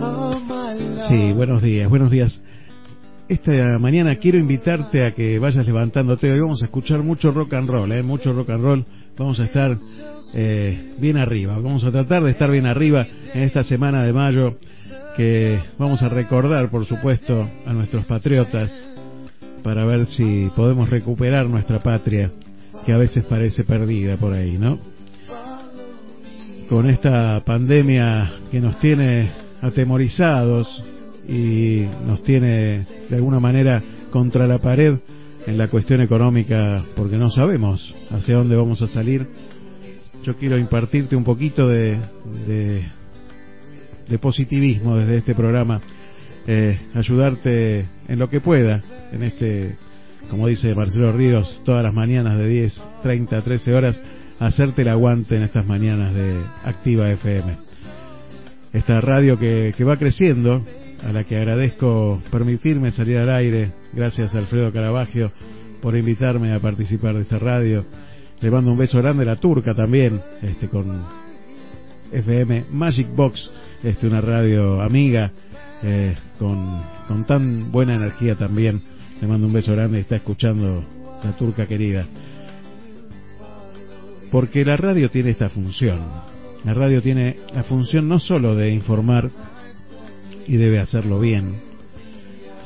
Oh. Sí, buenos días, buenos días. Esta mañana quiero invitarte a que vayas levantándote. Hoy vamos a escuchar mucho rock and roll, ¿eh? mucho rock and roll. Vamos a estar eh, bien arriba. Vamos a tratar de estar bien arriba en esta semana de mayo que vamos a recordar, por supuesto, a nuestros patriotas para ver si podemos recuperar nuestra patria que a veces parece perdida por ahí, ¿no? Con esta pandemia que nos tiene atemorizados y nos tiene de alguna manera contra la pared en la cuestión económica porque no sabemos hacia dónde vamos a salir. Yo quiero impartirte un poquito de, de, positivismo desde este programa, eh, ayudarte en lo que pueda en este, como dice Marcelo Ríos, todas las mañanas de 10, 30, 13 horas, hacerte el aguante en estas mañanas de Activa FM. Esta radio que, que va creciendo, a la que agradezco permitirme salir al aire, gracias Alfredo Caravaggio por invitarme a participar de esta radio. Le mando un beso grande a la turca también, este con FM Magic Box, este una radio amiga, eh, con, con tan buena energía también. Le mando un beso grande, está escuchando la turca querida. Porque la radio tiene esta función. La radio tiene la función no solo de informar, y debe hacerlo bien,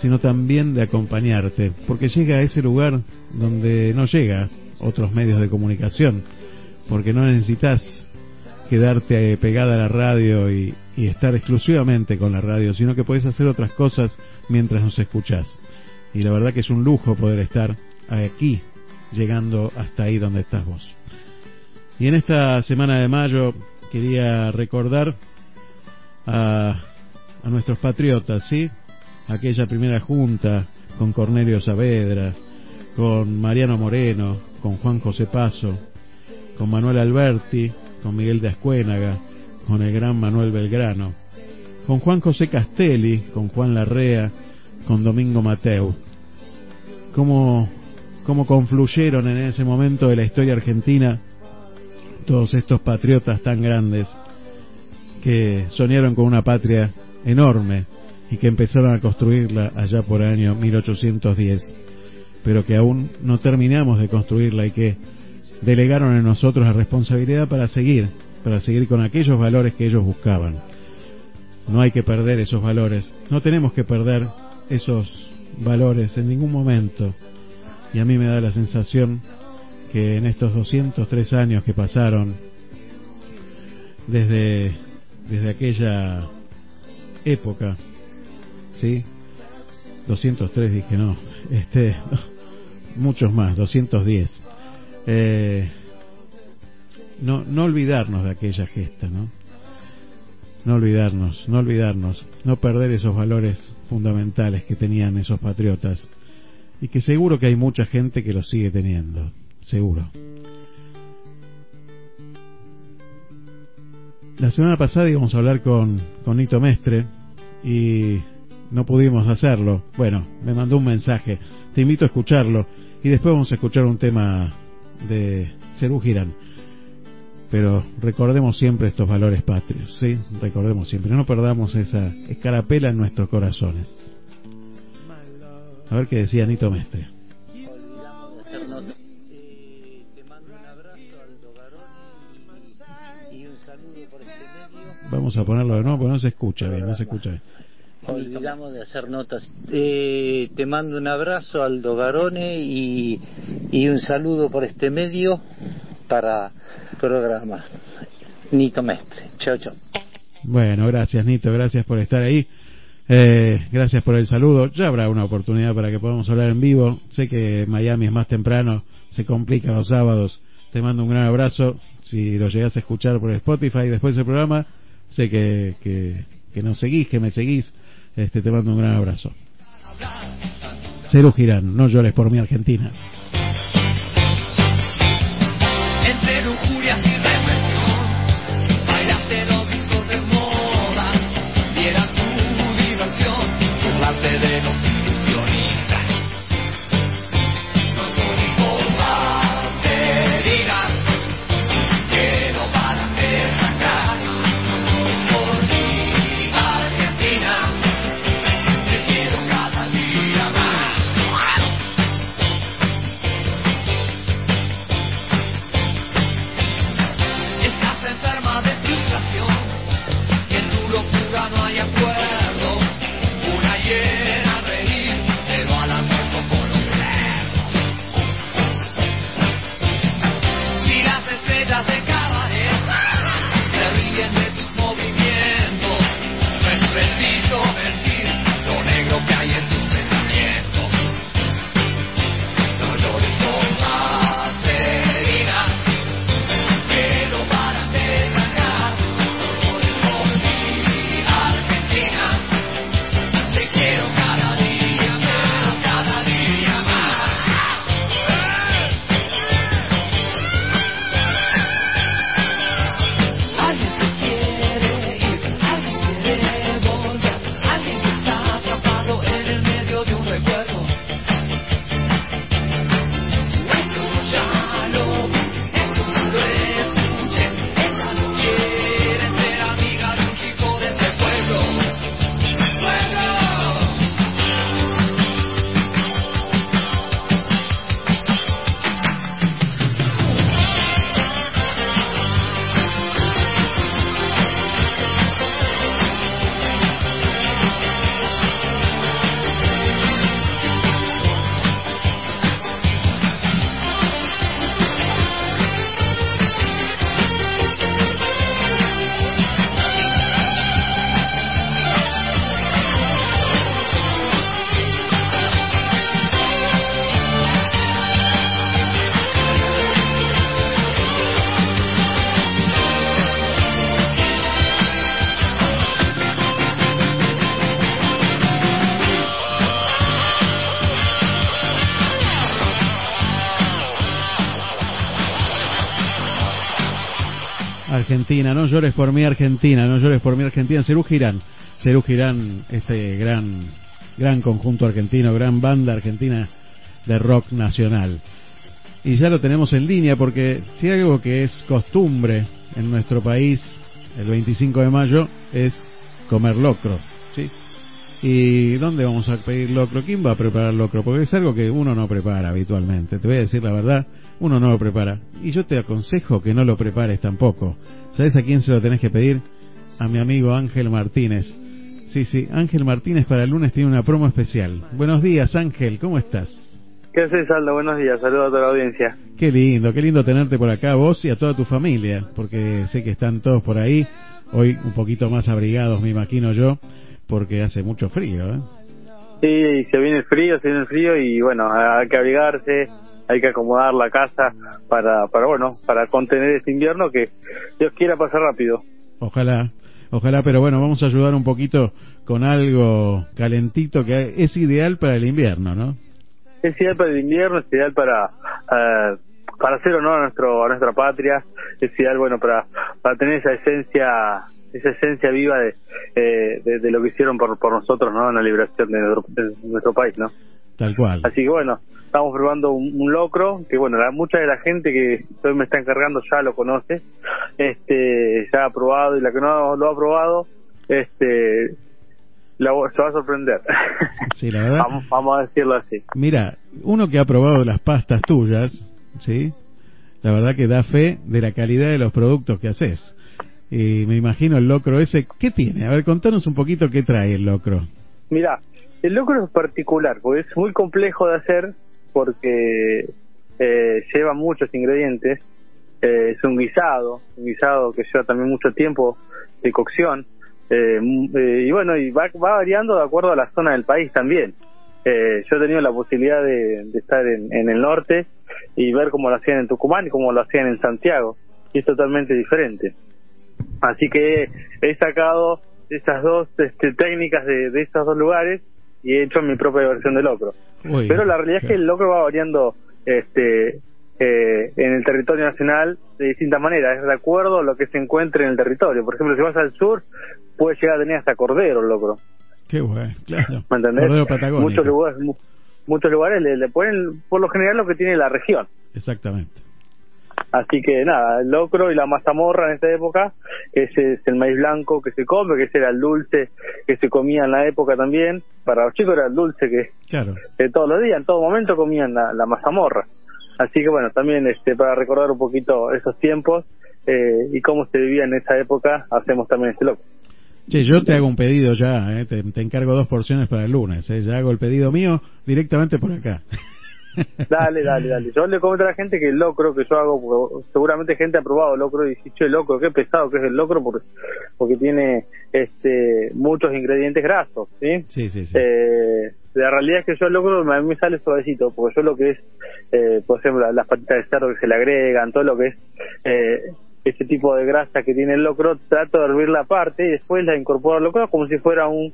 sino también de acompañarte, porque llega a ese lugar donde no llega otros medios de comunicación, porque no necesitas quedarte pegada a la radio y, estar exclusivamente con la radio, sino que puedes hacer otras cosas mientras nos escuchás. Y la verdad que es un lujo poder estar aquí, llegando hasta ahí donde estás vos. Y en esta semana de mayo quería recordar a, a nuestros patriotas, ¿sí? Aquella primera junta con Cornelio Saavedra, con Mariano Moreno, con Juan José Paso, con Manuel Alberti, con Miguel de Ascuénaga, con el gran Manuel Belgrano, con Juan José Castelli, con Juan Larrea, con Domingo Mateu. Cómo, cómo confluyeron en ese momento de la historia argentina todos estos patriotas tan grandes que soñaron con una patria enorme y que empezaron a construirla allá por el año 1810, pero que aún no terminamos de construirla y que delegaron en nosotros la responsabilidad para seguir, para seguir con aquellos valores que ellos buscaban. No hay que perder esos valores, no tenemos que perder esos valores en ningún momento. Y a mí me da la sensación que en estos 203 años que pasaron desde, desde aquella época, ¿sí? 203 dije, no, este, muchos más, 210. Eh, no, no olvidarnos de aquella gesta, ¿no? No olvidarnos, no olvidarnos, no perder esos valores fundamentales que tenían esos patriotas y que seguro que hay mucha gente que los sigue teniendo, seguro. La semana pasada íbamos a hablar con, con Nito Mestre y no pudimos hacerlo. Bueno, me mandó un mensaje. Te invito a escucharlo y después vamos a escuchar un tema de Cerú Girán. Pero recordemos siempre estos valores patrios, ¿sí? Recordemos siempre, no perdamos esa escarapela en nuestros corazones. A ver qué decía Nito Mestre. Vamos a ponerlo de nuevo porque no se escucha bien, no se escucha bien. Olvidamos de hacer notas. Eh, te mando un abrazo, Aldo Garone, y, y un saludo por este medio para programa. Nito Mestre. Chao, chao. Bueno, gracias Nito, gracias por estar ahí. Eh, gracias por el saludo. Ya habrá una oportunidad para que podamos hablar en vivo. Sé que Miami es más temprano, se complica los sábados. Te mando un gran abrazo. Si lo llegas a escuchar por Spotify después del programa, sé que, que, que nos seguís, que me seguís. Este, te mando un gran abrazo. Cero Girán, no llores por mi Argentina. De no llores por mí Argentina, no llores por mí Argentina, Cerú Girán, este gran, gran conjunto argentino, gran banda argentina de rock nacional. Y ya lo tenemos en línea porque si algo que es costumbre en nuestro país, el 25 de mayo, es comer locro, ¿sí? ¿Y dónde vamos a pedir locro? ¿Quién va a preparar locro? Porque es algo que uno no prepara habitualmente. Te voy a decir la verdad, uno no lo prepara. Y yo te aconsejo que no lo prepares tampoco. ¿Sabes a quién se lo tenés que pedir? A mi amigo Ángel Martínez. Sí, sí, Ángel Martínez para el lunes tiene una promo especial. Buenos días, Ángel, ¿cómo estás? ¿Qué haces, Aldo? Buenos días, saludos a toda la audiencia. Qué lindo, qué lindo tenerte por acá, vos y a toda tu familia, porque sé que están todos por ahí, hoy un poquito más abrigados, me imagino yo, porque hace mucho frío, ¿eh? Sí, se viene el frío, se viene el frío y bueno, hay que abrigarse, hay que acomodar la casa para, para bueno, para contener este invierno que Dios quiera pasar rápido. Ojalá, ojalá, pero bueno, vamos a ayudar un poquito con algo calentito que es ideal para el invierno, ¿no? Es ideal para el invierno, es ideal para eh, para hacer honor a nuestro a nuestra patria, es ideal bueno para para tener esa esencia esa esencia viva de, eh, de, de lo que hicieron por, por nosotros no en la liberación de nuestro, de nuestro país no Tal cual. así que bueno estamos probando un, un locro que bueno la, mucha de la gente que hoy me está encargando ya lo conoce este ya ha probado y la que no lo ha probado este la, se va a sorprender Sí, la verdad. vamos, vamos a decirlo así Mira, uno que ha probado las pastas tuyas, ¿sí? La verdad que da fe de la calidad de los productos que haces. Y me imagino el locro ese, ¿qué tiene? A ver, contanos un poquito qué trae el locro. Mira, el locro es particular, porque es muy complejo de hacer, porque eh, lleva muchos ingredientes. Eh, es un guisado, un guisado que lleva también mucho tiempo de cocción. Eh, m- eh, y bueno, y va, va variando de acuerdo a la zona del país también. Eh, yo he tenido la posibilidad de, de estar en, en el norte y ver cómo lo hacían en Tucumán y cómo lo hacían en Santiago. Y es totalmente diferente. Así que he sacado esas dos este, técnicas de, de estos dos lugares y he hecho mi propia versión de locro. Uy, Pero la realidad es que el locro va variando este eh, en el territorio nacional de distintas maneras, es de acuerdo a lo que se encuentre en el territorio. Por ejemplo, si vas al sur, puede llegar a tener hasta cordero el locro. Qué bueno, claro. ¿Me entendés? Muchos lugares, mu- muchos lugares le, le ponen por lo general lo que tiene la región. Exactamente. Así que nada, el locro y la mazamorra en esta época, que ese es el maíz blanco que se come, que ese era el dulce que se comía en la época también. Para los chicos era el dulce que, Claro. que todos los días, en todo momento comían la, la mazamorra. Así que bueno, también este para recordar un poquito esos tiempos eh, y cómo se vivía en esa época, hacemos también este locro. Che, yo te hago un pedido ya, ¿eh? te, te encargo dos porciones para el lunes, ¿eh? ya hago el pedido mío directamente por acá. Dale, dale, dale. Yo le comento a la gente que el locro que yo hago, seguramente gente ha probado locro y dice, che, locro, qué pesado que es el locro, porque, porque tiene este muchos ingredientes grasos, ¿sí? Sí, sí, sí. Eh, la realidad es que yo el locro a mí me sale suavecito, porque yo lo que es, eh, por ejemplo, las patitas de cerdo que se le agregan, todo lo que es eh, ese tipo de grasa que tiene el locro, trato de hervirla aparte y después la incorporo al locro como si fuera un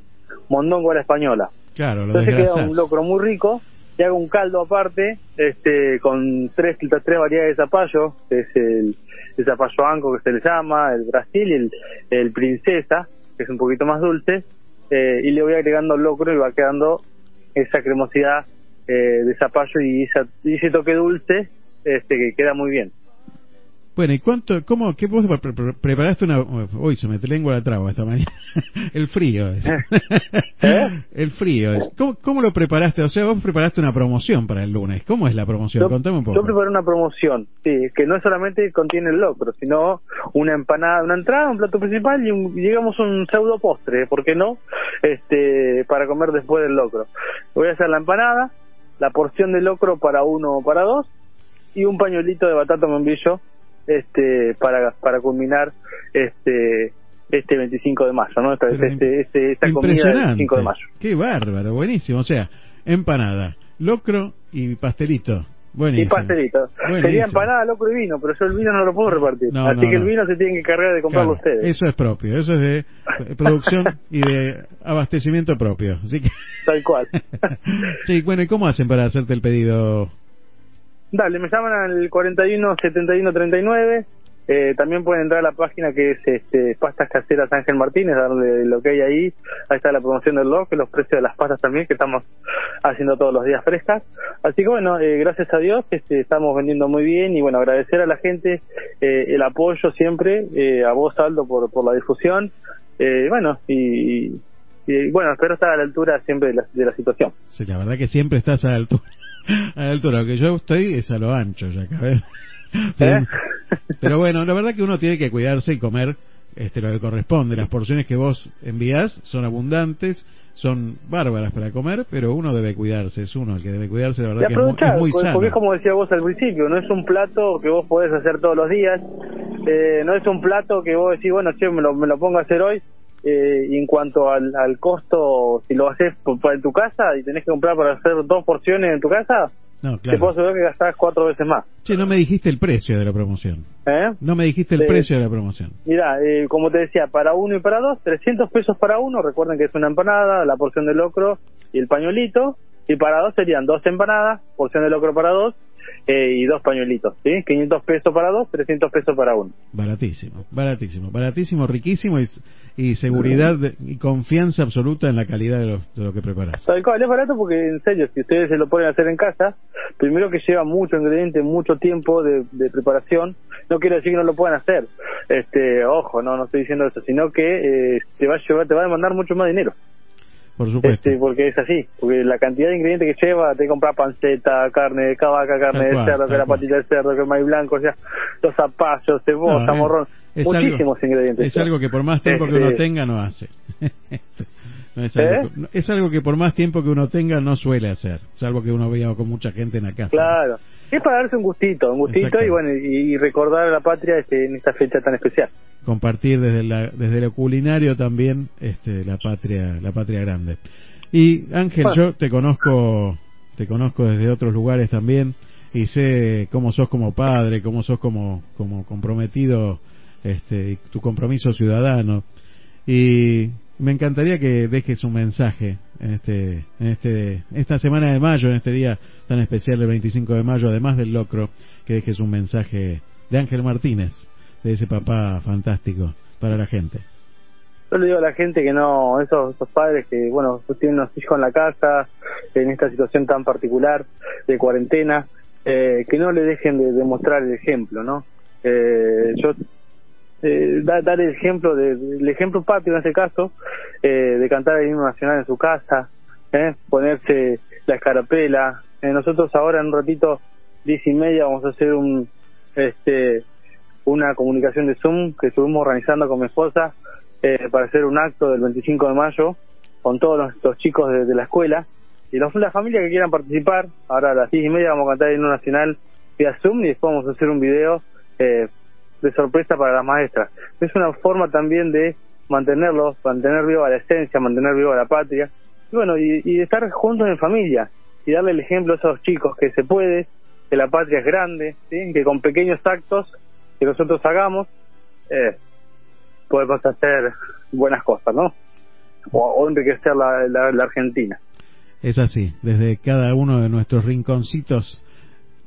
mondongo a la española. claro, lo Entonces queda un locro muy rico y hago un caldo aparte este con tres tres variedades de zapallo, que es el, zapallo anco que se le llama, el brasil y el, princesa, que es un poquito más dulce, eh, y le voy agregando locro y va quedando esa cremosidad eh, de zapallo y, esa, y ese toque dulce este que queda muy bien. Bueno, ¿y cuánto, cómo, qué vos pre- pre- preparaste una, uy, se me lengua la traba esta mañana, el frío es, ¿Eh? el frío es, ¿Cómo, ¿cómo lo preparaste? O sea, vos preparaste una promoción para el lunes, ¿cómo es la promoción? Yo, Contame un poco. yo preparé una promoción, sí, que no solamente contiene el locro, sino una empanada, una entrada, un plato principal y, un, digamos un pseudo postre, ¿por qué no? Este, para comer después del locro. Voy a hacer la empanada, la porción de locro para uno o para dos y un pañuelito de batata membrillo, este, para para culminar este este 25 de mayo, ¿no? Esta, este, este, esta comida del Impresionante. 25 de mayo. Qué bárbaro, buenísimo. O sea, empanada, locro y pastelito. Y Buenísimo. pastelito. Buenísimo. Sería empanada, locro y vino, pero yo el vino no lo puedo repartir. No, Así no, que el no. vino se tienen que cargar de comprarlo Claro, ustedes. Eso es propio, eso es de eh, producción y de abastecimiento propio. Así que, Tal cual. sí, bueno, ¿y cómo hacen para hacerte el pedido? Dale, me llaman al 41 71 39 Eh, también pueden entrar a la página que es este, Pastas Caseras Ángel Martínez, darle lo que hay ahí. Ahí está la promoción del log, los precios de las pastas también, que estamos haciendo todos los días frescas. Así que bueno, eh, gracias a Dios este, estamos vendiendo muy bien y bueno, agradecer a la gente eh, el apoyo siempre, eh, a vos Aldo por, por la difusión. Eh, bueno, y, y bueno, espero estar a la altura siempre de la, de la situación. Sí, la verdad que siempre estás a la altura. A la altura, lo que yo estoy es a lo ancho ya, ¿sabes? Pero, ¿Eh? pero bueno, la verdad que uno tiene que cuidarse y comer este lo que corresponde. Las porciones que vos envías son abundantes, son bárbaras para comer, pero uno debe cuidarse, es uno el que debe cuidarse, la verdad que es muy, es muy porque, sano. porque es como decía vos al principio, no es un plato que vos podés hacer todos los días, eh, no es un plato que vos decís, bueno, che, me lo, me lo pongo a hacer hoy, eh, y en cuanto al, al costo, si lo haces por- para en tu casa y tenés que comprar para hacer dos porciones en tu casa, No, te puedo claro. asegurar que gastás cuatro veces más. Che, no me dijiste el precio de la promoción. ¿eh? No me dijiste el precio de la promoción. Mira, eh, como te decía, para uno y para dos, 300 pesos para uno, recuerden que es una empanada, la porción de locro y el pañuelito, y para dos serían dos empanadas, porción de locro para dos, eh, y dos pañuelitos, ¿sí? 500 pesos para dos, 300 pesos para uno. Baratísimo, baratísimo, baratísimo, riquísimo y, y seguridad de- y confianza absoluta en la calidad de lo, de lo que preparas. Tal cual, es barato porque, en serio, si ustedes se lo pueden hacer en casa, primero que lleva mucho ingrediente, mucho tiempo de, de preparación, no quiere decir que no lo puedan hacer. Este, ojo, no, no estoy diciendo eso, sino que eh, te va a llevar, te va a demandar mucho más dinero. Por supuesto. Este, porque es así, porque la cantidad de ingredientes que lleva, te comprar panceta, carne de cavaca, carne Tal de cual, cerdo, que la cual. patita de cerdo, que el maíz blanco, o sea, los zapallos, cebolla, No, es- morrón, muchísimos algo- ingredientes. Es algo que por más tiempo que uno Este, tenga no hace. No es, ¿Eh? algo, no- es algo que por más tiempo que uno tenga no suele hacer, salvo que uno vea con mucha gente en la casa. Claro, es para darse un gustito, un gustito y bueno, y, y recordar a la patria este, en esta fecha tan especial. Compartir desde la, desde lo culinario también este, la patria la patria grande. Y Ángel, Bueno. yo te conozco te conozco desde otros lugares también y sé cómo sos como padre, cómo sos como como comprometido este tu compromiso ciudadano y me encantaría que dejes un mensaje en este en este esta semana de mayo en este día tan especial del 25 de mayo además del locro que dejes un mensaje de Ángel Martínez de ese papá fantástico para la gente Yo le digo a la gente que no, esos, padres que, bueno, tienen unos hijos en la casa, en esta situación tan particular de cuarentena, eh, que no le dejen de, de mostrar el ejemplo, ¿no? Eh, yo, eh, da- dar el ejemplo, de, el ejemplo patrio en este caso, eh, de cantar el himno nacional en su casa, ¿eh? ponerse la escarapela. Eh, nosotros ahora en un ratito, diez y media, vamos a hacer un, este, una comunicación de Zoom que estuvimos organizando con mi esposa eh, para hacer un acto del 25 de mayo con todos los, los chicos de, de la escuela y los, las familias que quieran participar. Ahora a las diez y media vamos a cantar el himno nacional vía Zoom y después vamos a hacer un video eh, de sorpresa para las maestras. Es una forma también de mantenerlos, mantener viva la esencia, mantener viva la patria y bueno, y, y estar juntos en familia y darle el ejemplo a esos chicos que se puede, que la patria es grande, que con pequeños actos que nosotros hagamos, eh, podemos hacer buenas cosas, ¿no? O, enriquecer la, la, la Argentina. es así desde cada uno de nuestros rinconcitos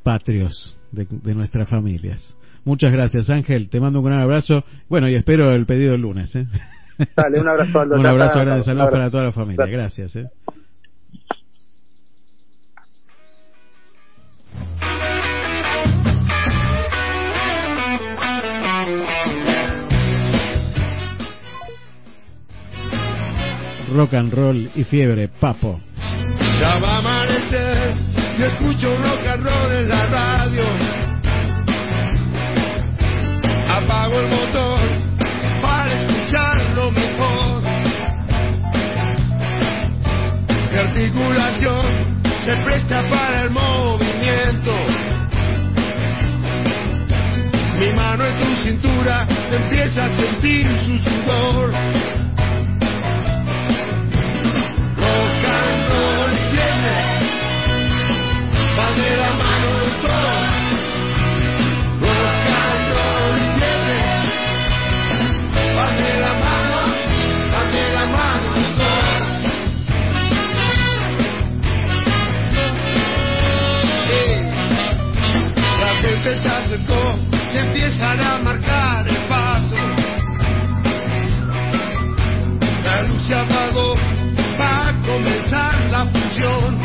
patrios de, de nuestras familias muchas gracias Ángel te mando un gran abrazo bueno y espero el pedido el lunes ¿eh? Dale, un abrazo, Aldo. un abrazo grande saludos para toda la familia Gracias. gracias ¿eh? rock and roll y fiebre papo Ya va a amanecer y escucho rock and roll en la radio. Apago el motor para escucharlo mejor. Mi articulación se presta para el movimiento. Mi mano en tu cintura empieza a sentir su sudor. para marcar el paso. La luz se apagó para comenzar la fusión.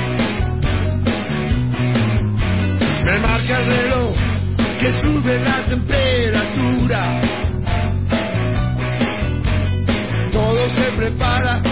Me marca el reloj que sube la temperatura. Todo se prepara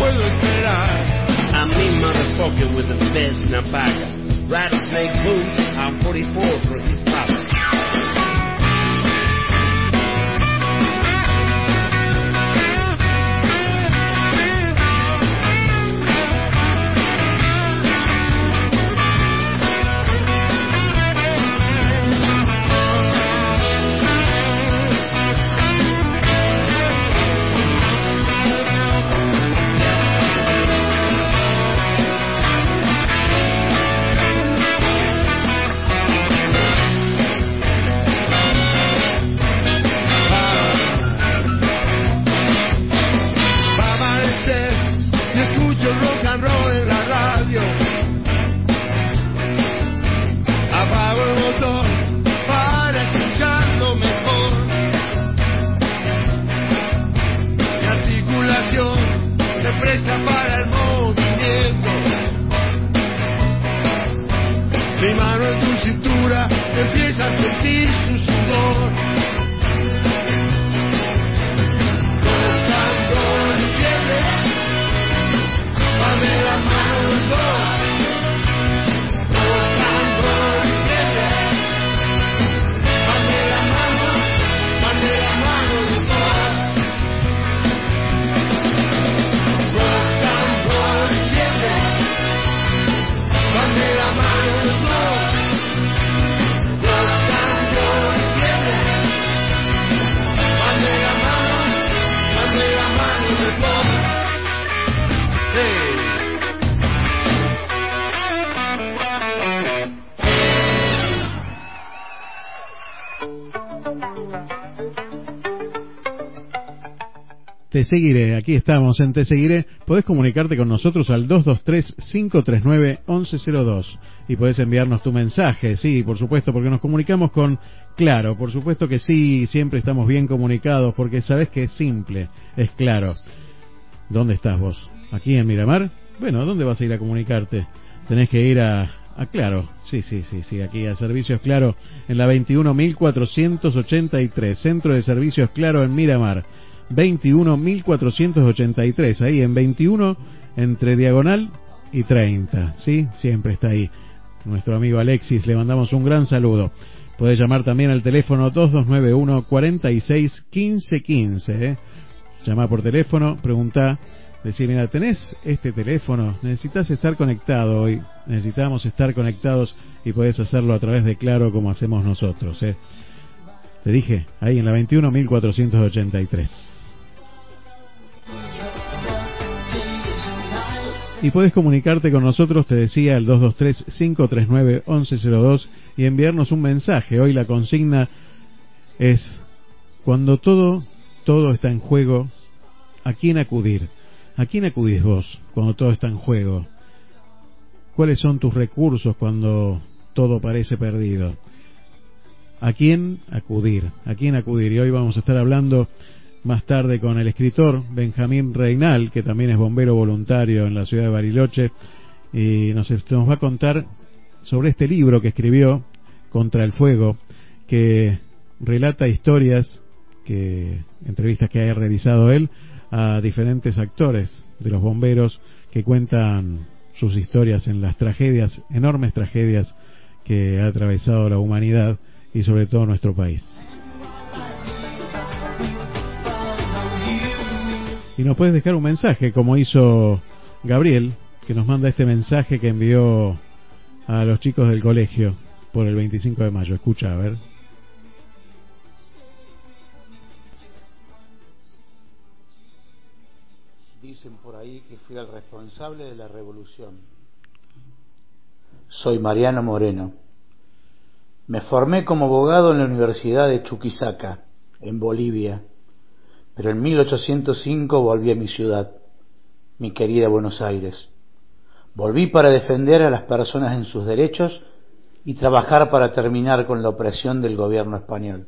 puedo esperar. I mean motherfucker with the best napaga. Rattlesnake boots, I'm 44 for his Te seguiré, aquí estamos en Te seguiré. Podés comunicarte con nosotros al 223-539-1102 y podés enviarnos tu mensaje, sí, por supuesto, porque nos comunicamos con Claro, por supuesto que sí, siempre estamos bien comunicados, porque sabes que es simple, es claro. ¿Dónde estás vos? ¿Aquí en Miramar? Bueno, ¿a dónde vas a ir a comunicarte? Tenés que ir a, a Claro, sí, sí, sí, sí, aquí a Servicios Claro, en la 21.483, Centro de Servicios Claro en Miramar. 21.483, ahí en 21 entre diagonal y 30, ¿sí? Siempre está ahí. Nuestro amigo Alexis, le mandamos un gran saludo. Puede llamar también al teléfono 2291 46 15 15, ¿eh? Llama por teléfono, pregunta, decir, mira, ¿tenés este teléfono? Necesitas estar conectado hoy, necesitamos estar conectados y podés hacerlo a través de Claro como hacemos nosotros, ¿eh? Te dije, ahí en la 21.483. Y puedes comunicarte con nosotros, te decía, al 223-539-1102 y enviarnos un mensaje. Hoy la consigna es, cuando todo, todo está en juego, ¿a quién acudir? ¿A quién acudís vos cuando todo está en juego? ¿Cuáles son tus recursos cuando todo parece perdido? ¿A quién acudir? ¿A quién acudir? Y hoy vamos a estar hablando más tarde con el escritor Benjamín Reinal, que también es bombero voluntario en la ciudad de Bariloche, y nos, nos va a contar sobre este libro que escribió, Contra el Fuego, que relata historias, que entrevistas que haya realizado él a diferentes actores de los bomberos que cuentan sus historias en las tragedias, enormes tragedias que ha atravesado la humanidad y sobre todo nuestro país. Y nos puedes dejar un mensaje, como hizo Gabriel, que nos manda este mensaje que envió a los chicos del colegio por el 25 de mayo. Escucha, a ver. Dicen por ahí que fui el responsable de la revolución. Soy Mariano Moreno. Me formé como abogado en la Universidad de Chuquisaca, en Bolivia. Pero en 1805 volví a mi ciudad, mi querida Buenos Aires. Volví para defender a las personas en sus derechos y trabajar para terminar con la opresión del gobierno español.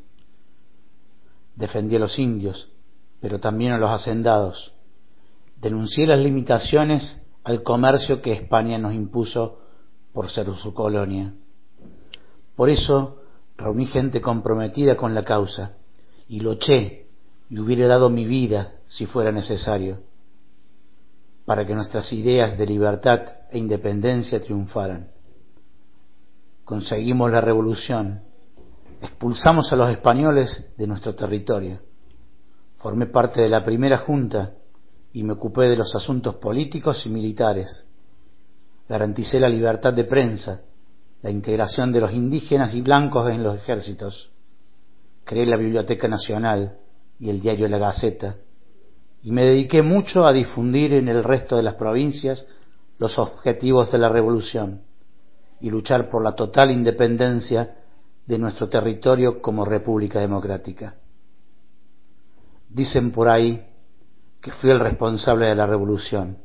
Defendí a los indios, pero también a los hacendados. Denuncié las limitaciones al comercio que España nos impuso por ser su colonia. Por eso reuní gente comprometida con la causa y luché y hubiera dado mi vida si fuera necesario para que nuestras ideas de libertad e independencia triunfaran. Conseguimos la revolución, expulsamos a los españoles de nuestro territorio, formé parte de la primera junta y me ocupé de los asuntos políticos y militares. Garanticé la libertad de prensa, la integración de los indígenas y blancos en los ejércitos. Creé la Biblioteca Nacional y el diario La Gaceta y me dediqué mucho a difundir en el resto de las provincias los objetivos de la revolución y luchar por la total independencia de nuestro territorio como República Democrática. Dicen por ahí que fui el responsable de la revolución.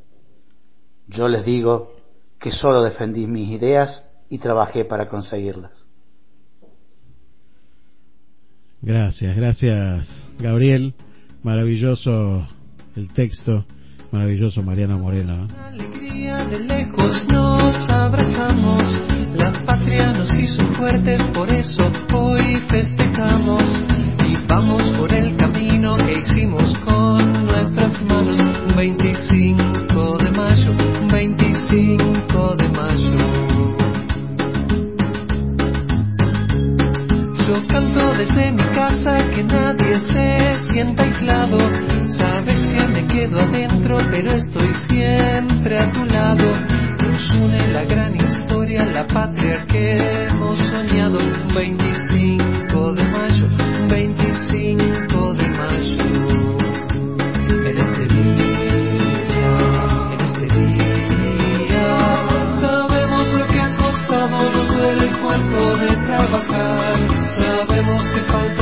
Yo les digo que solo defendí mis ideas y trabajé para conseguirlas. Gracias, gracias Gabriel. Maravilloso el texto, maravilloso Mariana Moreno. Alegría de lejos nos abrazamos, la patria nos hizo fuertes, por eso hoy festejamos y vamos por el camino que hicimos con nuestras manos. 25 de mayo, 25 de mayo. Yo canto desde mi casa que nadie se sienta aislado. Sabes que me quedo adentro, pero estoy siempre a tu lado. Nos une la gran historia, la patria que hemos soñado. 25 de mayo, 25 de mayo. En este día, en este día, sabemos lo que ha costado, duele el cuerpo de trabajar. Sabemos que falta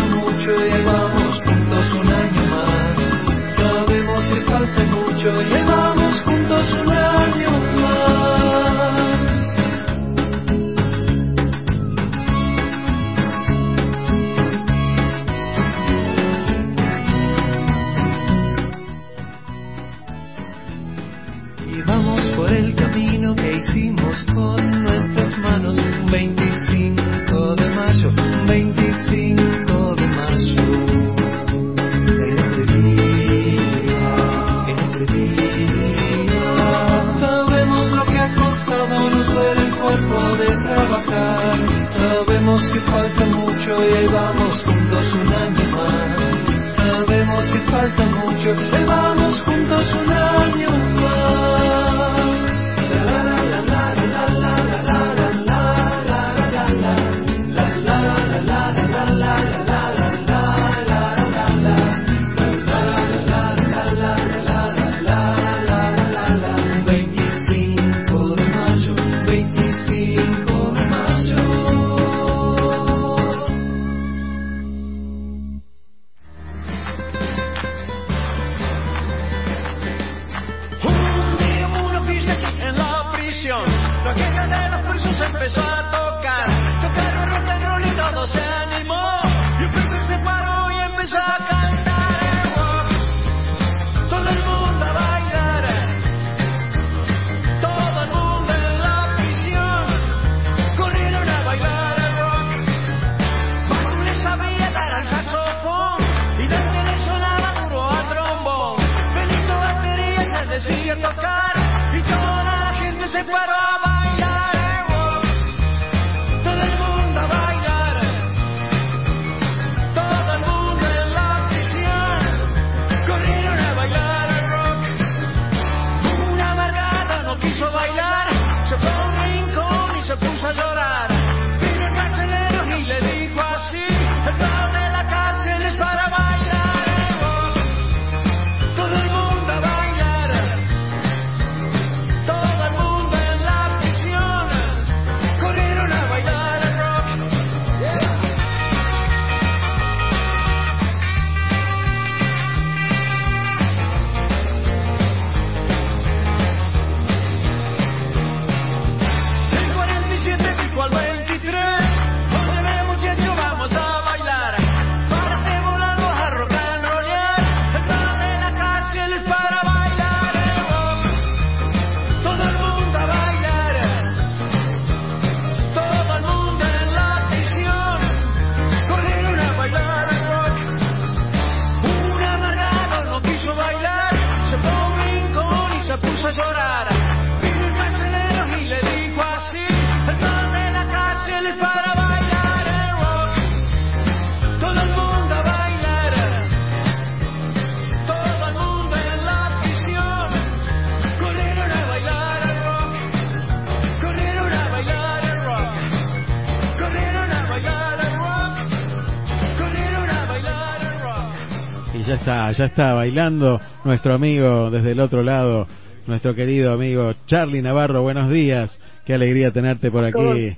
está, ya está bailando nuestro amigo desde el otro lado, nuestro querido amigo Charlie Navarro. Buenos días, qué alegría tenerte por ¿Cómo- aquí.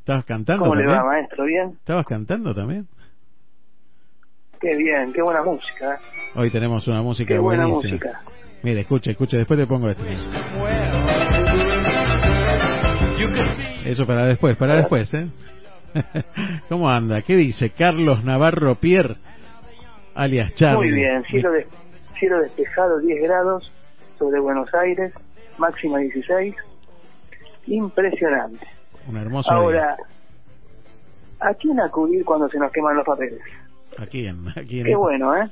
¿Estabas cantando ¿Cómo le va, maestro? ¿Bien? ¿Estabas cantando también? Qué bien, qué buena música. ¿eh? Hoy tenemos una música Qué buena buenísima. música. Mire, escuche, escuche, después te pongo esto. Eso para después, para después, ¿eh? ¿Cómo anda? ¿Qué dice Carlos Navarro Pierre, alias Charlie? Muy bien, cielo, de- cielo despejado 10 grados sobre Buenos Aires, máxima 16. Impresionante. Un hermoso Ahora, ¿a quién acudir cuando se nos queman los papeles? día. Aquí en, aquí en Qué bueno, ¿eh?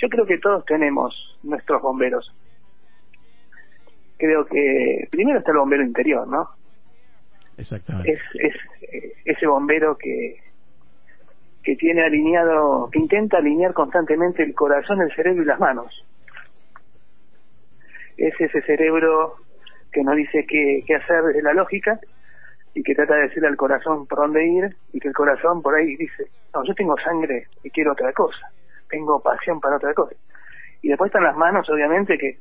Yo creo que todos tenemos nuestros bomberos. Creo que primero está el bombero interior, ¿no? Exactamente. es, es eh, ese bombero que que tiene alineado, que intenta alinear constantemente el corazón, el cerebro y las manos. Es ese cerebro que nos dice qué, qué hacer de la lógica y que trata de decirle al corazón por dónde ir y que el corazón por ahí dice, no, yo tengo sangre y quiero otra cosa, tengo pasión para otra cosa. Y después están las manos, obviamente, que,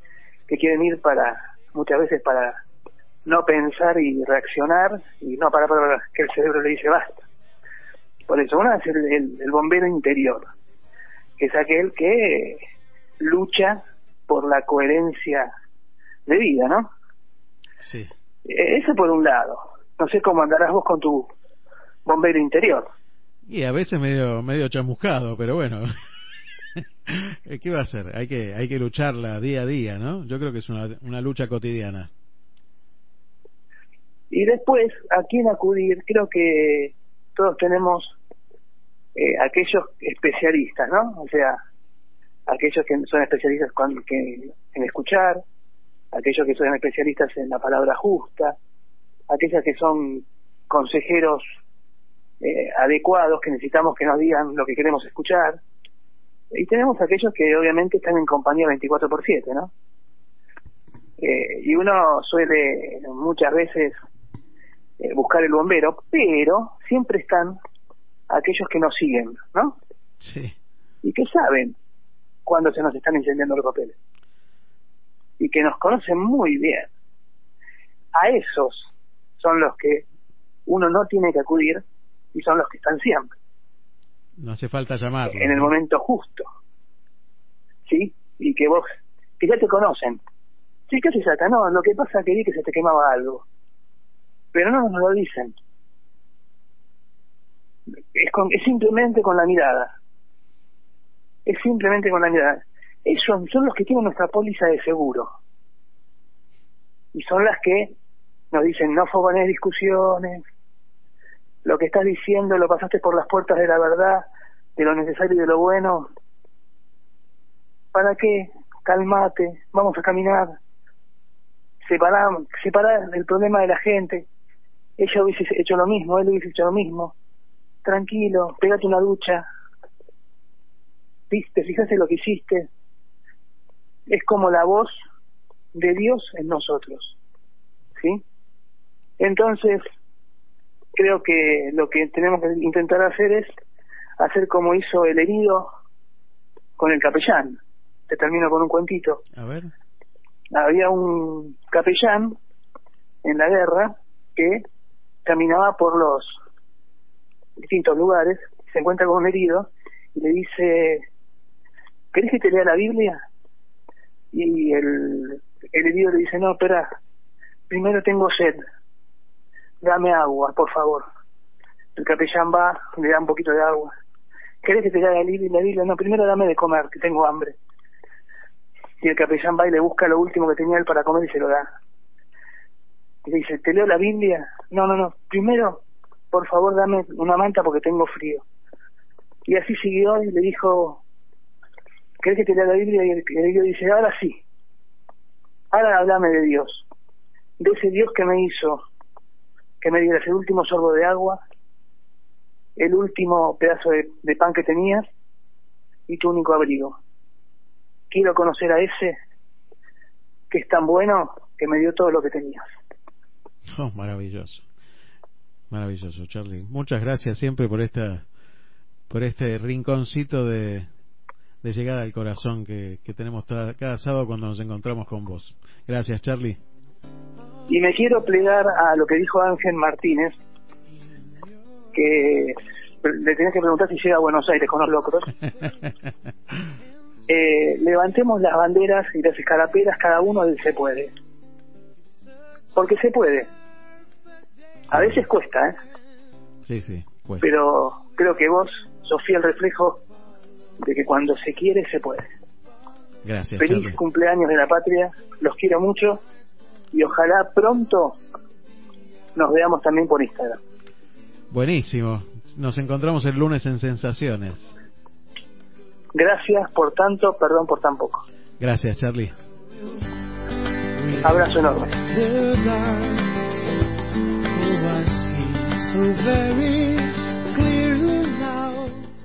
que quieren ir para, muchas veces para no pensar y reaccionar y no para, para que el cerebro le dice basta. Por eso, uno es el, el- el bombero interior, que es aquel que lucha por la coherencia de vida, ¿no? Sí. Eh, Ese por un lado. No sé cómo andarás vos con tu bombero interior. Y a veces medio medio chamuscado, pero bueno. ¿Qué va a hacer? Hay que hay que lucharla día a día, ¿no? Yo creo que es una, una lucha cotidiana. Y después, ¿a quién acudir? Creo que todos tenemos eh, aquellos especialistas, ¿no? O sea, aquellos que son especialistas con- que- en escuchar, aquellos que son especialistas en la palabra justa, aquellos que son consejeros eh, adecuados, que necesitamos que nos digan lo que queremos escuchar. Y tenemos aquellos que obviamente están en compañía 24 por 7, ¿no? Eh, y uno suele muchas veces eh, buscar el bombero, pero siempre están aquellos que nos siguen, ¿no? Sí. Y que saben cuando se nos están incendiando los papeles. Y que nos conocen muy bien. A esos son los que uno no tiene que acudir y son los que están siempre, No hace falta llamarlo. en el momento justo. ¿Sí? Y que vos, que ya te conocen. Sí, ¿qué haces acá? No, lo que pasa es que vi que se te quemaba algo. Pero no nos lo dicen. Es, con, es simplemente con la mirada. Es simplemente con la mirada. Ellos son los que tienen nuestra póliza de seguro. Y son las que nos dicen, no fogones discusiones, lo que estás diciendo lo pasaste por las puertas de la verdad, de lo necesario y de lo bueno. ¿Para qué? Calmate, vamos a caminar. Separar, separar el problema de la gente. Ella hubiese hecho lo mismo, él hubiese hecho lo mismo. Tranquilo, pégate una ducha. ¿Viste? Fíjate lo que hiciste. Es como la voz de Dios en nosotros. ¿Sí? Entonces, creo que lo que tenemos que intentar hacer es hacer como hizo el herido con el capellán. Te termino con un cuentito. A ver. Había un capellán en la guerra que caminaba por los distintos lugares, se encuentra con un herido y le dice, ¿querés que te lea la Biblia? Y el, el herido le dice, no, espera, primero tengo sed, dame agua, por favor. El capellán va, le da un poquito de agua. ¿Querés que te lea la Biblia? No, primero dame de comer, que tengo hambre. Y el capellán va y le busca lo último que tenía él para comer y se lo da. Y le dice, ¿te leo la Biblia? No, no, no. Primero, por favor, dame una manta porque tengo frío. Y así siguió y le dijo, ¿querés que te lea la Biblia? Y el, herido dice, ahora sí. Ahora háblame de Dios. De ese Dios que me hizo que me dieras el último sorbo de agua, el último pedazo de, de pan que tenías y tu único abrigo. Quiero conocer a ese que es tan bueno que me dio todo lo que tenías. Oh, maravilloso. Maravilloso, Charlie. Muchas gracias siempre por esta por este rinconcito de, de llegada al corazón que, que tenemos cada sábado cuando nos encontramos con vos. Gracias, Charlie. Y me quiero plegar a lo que dijo Ángel Martínez, que le tenés que preguntar si llega a Buenos Aires con los locros. Eh, levantemos las banderas y las escarapelas cada uno del se puede. Porque se puede. A veces cuesta, ¿eh? sí, sí, pues. pero creo que vos sos fiel reflejo de que cuando se quiere se puede. Gracias, Feliz Charlie. cumpleaños de la patria, los quiero mucho y ojalá pronto nos veamos también por Instagram. Buenísimo. Nos encontramos el lunes en Sensaciones. Gracias por tanto, perdón por tan poco. Gracias, Charlie. Abrazo enorme.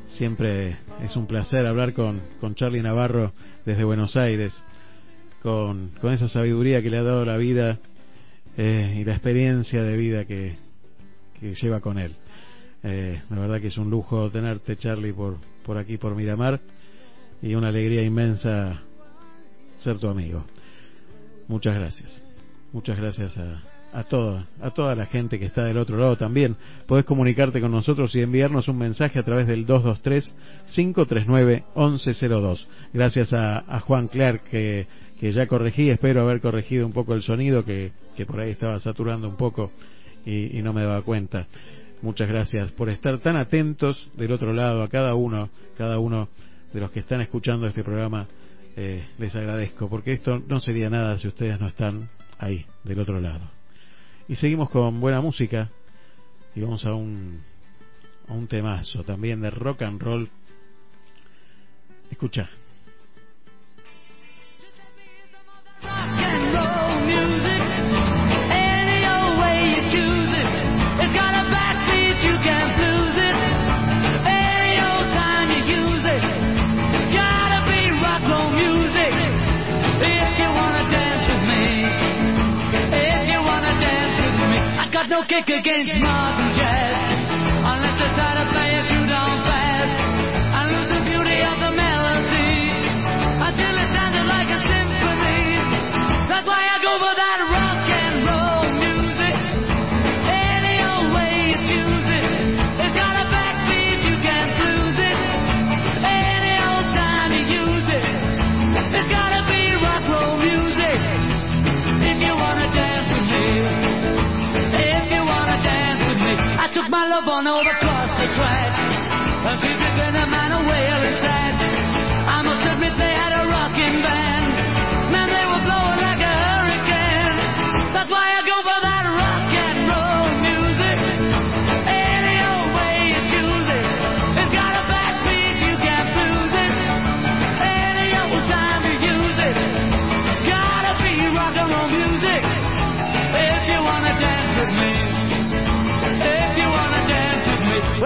Siempre es un placer hablar con, con Charlie Navarro desde Buenos Aires, con, con esa sabiduría que le ha dado la vida eh, y la experiencia de vida que, que lleva con él. Eh, la verdad que es un lujo tenerte, Charlie, por, por aquí, por Miramar, y una alegría inmensa ser tu amigo. Muchas gracias. Muchas gracias a, a toda, a toda la gente que está del otro lado también. Podés comunicarte con nosotros y enviarnos un mensaje a través del 223-539-1102. Gracias a, a Juan Clark que, que ya corregí, espero haber corregido un poco el sonido que, que por ahí estaba saturando un poco y, y no me daba cuenta. Muchas gracias por estar tan atentos del otro lado a cada uno, cada uno de los que están escuchando este programa. eh, les agradezco porque esto no sería nada si ustedes no están ahí, del otro lado. Y seguimos con buena música y vamos a un, a un temazo también de rock and roll. Escucha. No kick against modern jazz my love on over. across the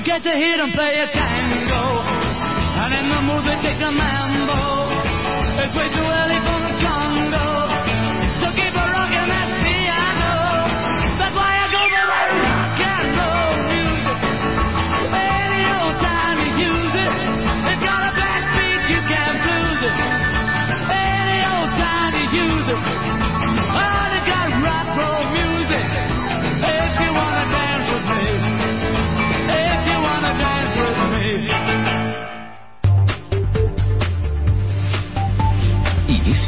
Don't get to hit and play a tango. And in the mood take a mambo. It's way too early for the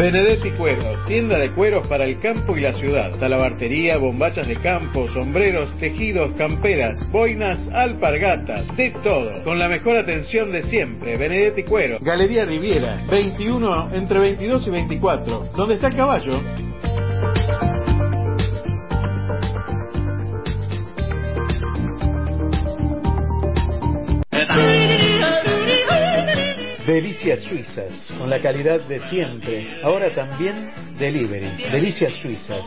Benedetti Cueros, tienda de cueros para el campo y la ciudad. Talabartería, bombachas de campo, sombreros, tejidos, camperas, boinas, alpargatas, de todo. Con la mejor atención de siempre. Benedetti Cueros. Galería Riviera, 21 entre 22 y 24. ¿Dónde está el caballo? Delicias Suizas, con la calidad de siempre. Ahora también delivery. Delicias Suizas,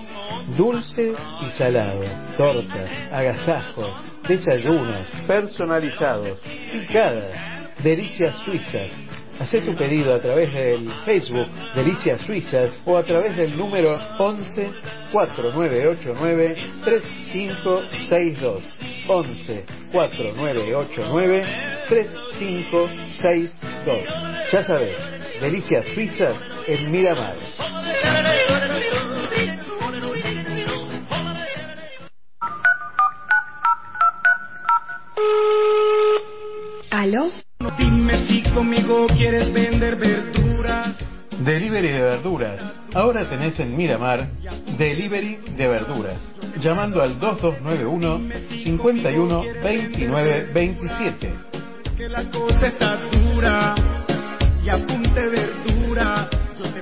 dulce y salado, tortas, agasajos, desayunos, personalizados, picadas. Delicias Suizas. Hacé tu pedido a través del Facebook Delicias Suizas o a través del número 11 4989 3562. 11 4989 3562. Ya sabes, Delicias Suizas en Miramar. ¿Aló? Dime si conmigo quieres vender verduras. Delivery de verduras. Ahora tenés en Miramar Delivery de verduras. Llamando al 2291 51 29 27. Que la cosa está dura. Y apunte verdura. Yo te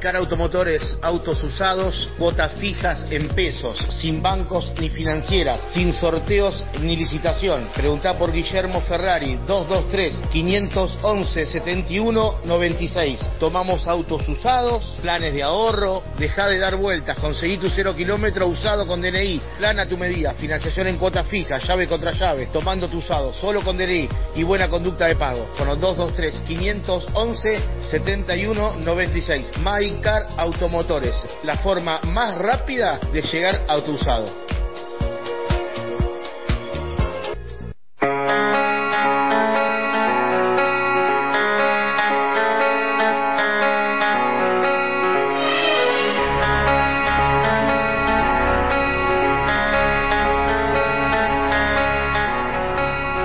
Maicar Automotores, autos usados, cuotas fijas en pesos, sin bancos ni financieras, sin sorteos ni licitación. Pregunta por Guillermo Ferrari, 223-511-7196. Tomamos autos usados, planes de ahorro, deja de dar vueltas, conseguí tu cero kilómetro usado con DNI, plan a tu medida, financiación en cuotas fijas, llave contra llave, tomando tu usado, solo con DNI y buena conducta de pago. Con los 223-511-7196. MyCar Automotores, la forma más rápida de llegar a tu usado.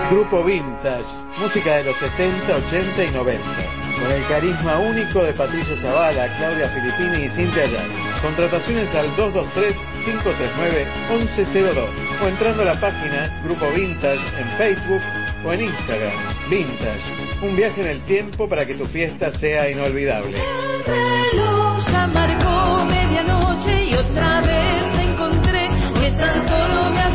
Grupo Vintage, música de los 70, 80 y 90. Con el carisma único de Patricia Zavala, Claudia Filippini y Cintia Ayala. Contrataciones al 223-539-1102 o entrando a la página Grupo Vintage en Facebook o en Instagram. Vintage, un viaje en el tiempo para que tu fiesta sea inolvidable. reloj medianoche y otra vez encontré que tan solo me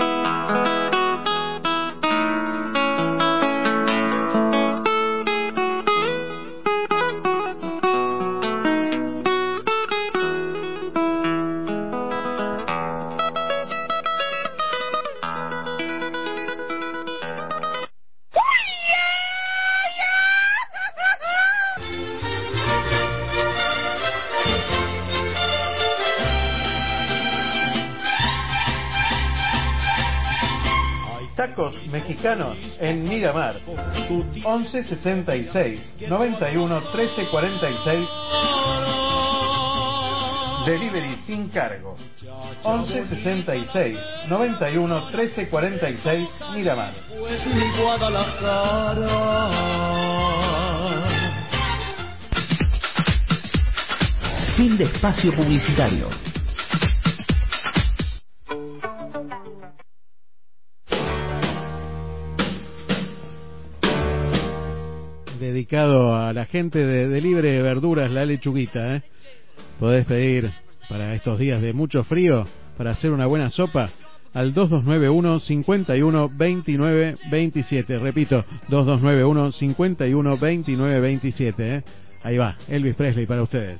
Mexicanos en Miramar. 11 66 91 13 46. Delivery sin cargo. 11 66 91 13 46 Miramar. Pues mi Guadalajara. Fin de espacio publicitario. Dedicado a la gente de, de Libre Verduras La Lechuguita. ¿eh? Podés pedir para estos días de mucho frío, para hacer una buena sopa, al 2291 51 29 27. Repito, 2291 51 29 27. ¿eh? Ahí va, Elvis Presley para ustedes.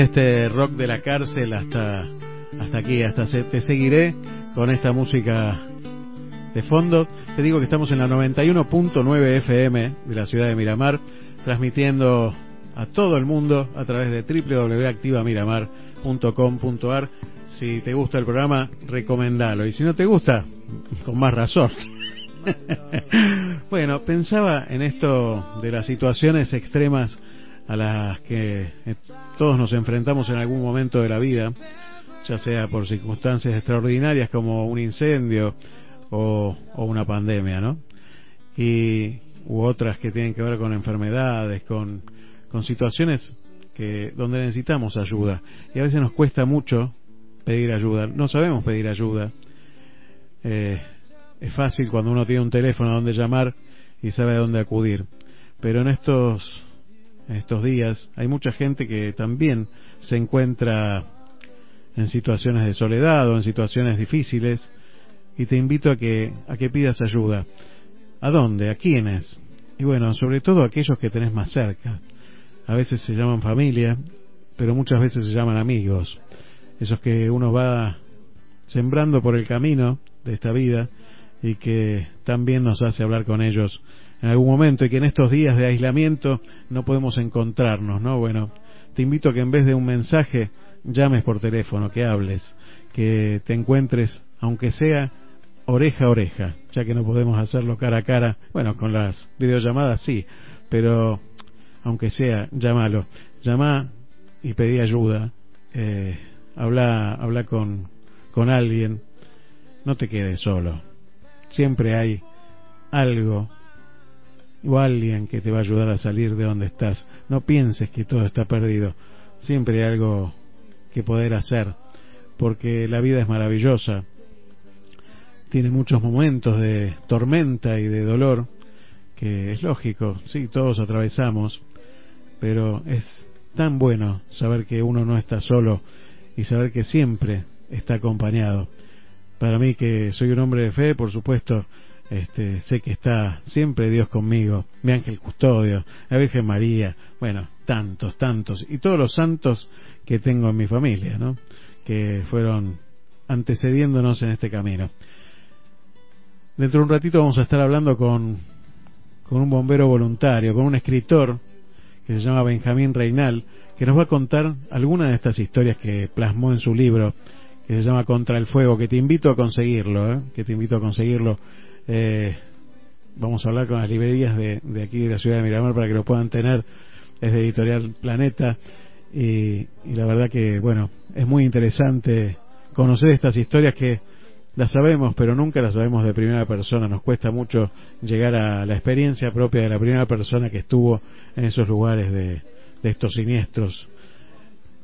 Este rock de la cárcel hasta, hasta aquí, hasta se- te seguiré con esta música de fondo. Te digo que estamos en la 91.9 FM de la ciudad de Miramar, transmitiendo a todo el mundo a través de www.activamiramar.com.ar. Si te gusta el programa, recomendalo. Y si no te gusta, con más razón. bueno, pensaba en esto de las situaciones extremas a las que eh, todos nos enfrentamos en algún momento de la vida, ya sea por circunstancias extraordinarias como un incendio o, una pandemia, ¿no? Y u otras que tienen que ver con enfermedades, con, con situaciones que donde necesitamos ayuda y a veces nos cuesta mucho pedir ayuda, no sabemos pedir ayuda. Eh, es fácil cuando uno tiene un teléfono a donde llamar y sabe a dónde acudir, pero en estos estos días hay mucha gente que también se encuentra en situaciones de soledad o en situaciones difíciles y te invito a que a que pidas ayuda. ¿A dónde? ¿A quiénes? Y bueno, sobre todo a aquellos que tenés más cerca. A veces se llaman familia, pero muchas veces se llaman amigos. Esos que uno va sembrando por el camino de esta vida y que también nos hace hablar con ellos en algún momento y que en estos días de aislamiento no podemos encontrarnos, ¿no? Bueno, te invito a que en vez de un mensaje llames por teléfono, que hables, que te encuentres, aunque sea oreja a oreja, ya que no podemos hacerlo cara a cara, bueno, con las videollamadas sí, pero aunque sea, llámalo, llama y pedí ayuda, eh, habla, habla con, con alguien, no te quedes solo, siempre hay algo o alguien que te va a ayudar a salir de donde estás. No pienses que todo está perdido. Siempre hay algo que poder hacer, porque la vida es maravillosa. Tiene muchos momentos de tormenta y de dolor, que es lógico, sí, todos atravesamos, pero es tan bueno saber que uno no está solo y saber que siempre está acompañado. Para mí que soy un hombre de fe, por supuesto, este, sé que está siempre Dios conmigo, mi ángel custodio, la Virgen María, bueno, tantos, tantos, y todos los santos que tengo en mi familia, ¿no? Que fueron antecediéndonos en este camino. Dentro de un ratito vamos a estar hablando con, con un bombero voluntario, con un escritor que se llama Benjamín Reinal, que nos va a contar algunas de estas historias que plasmó en su libro, que se llama Contra el Fuego, que te invito a conseguirlo, ¿eh? que te invito a conseguirlo eh, vamos a hablar con las librerías de, de, aquí de la ciudad de Miramar para que lo puedan tener. Es de Editorial Planeta y, y, la verdad que, bueno, es muy interesante conocer estas historias que las sabemos, pero nunca las sabemos de primera persona. Nos cuesta mucho llegar a la experiencia propia de la primera persona que estuvo en esos lugares de, de estos siniestros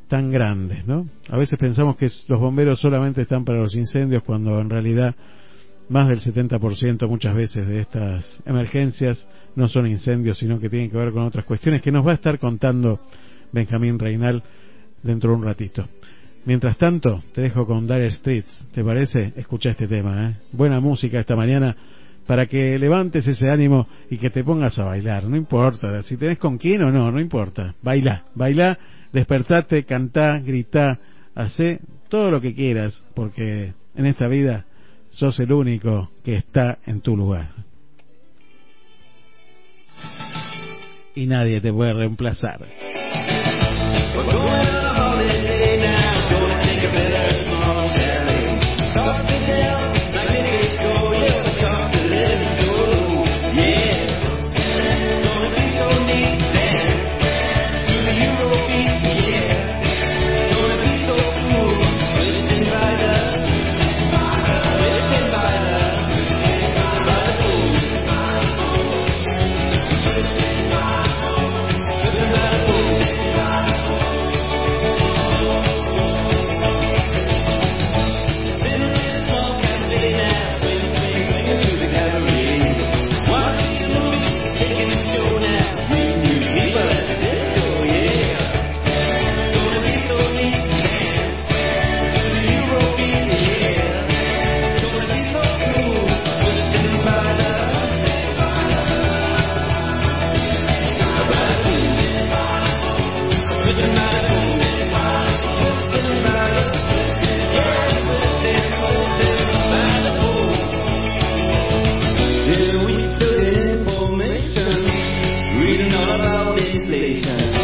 tan grandes, ¿no? A veces pensamos que los bomberos solamente están para los incendios cuando en realidad más del 70% muchas veces de estas emergencias no son incendios, sino que tienen que ver con otras cuestiones que nos va a estar contando Benjamín Reinal dentro de un ratito. Mientras tanto, te dejo con Dire Streets, ¿te parece? Escucha este tema, ¿eh? Buena música esta mañana para que levantes ese ánimo y que te pongas a bailar, no importa, si tenés con quién o no, no importa, baila, baila, despertate, cantá, gritá, hacé todo lo que quieras, porque en esta vida sos el único que está en tu lugar. Y nadie te puede reemplazar. station.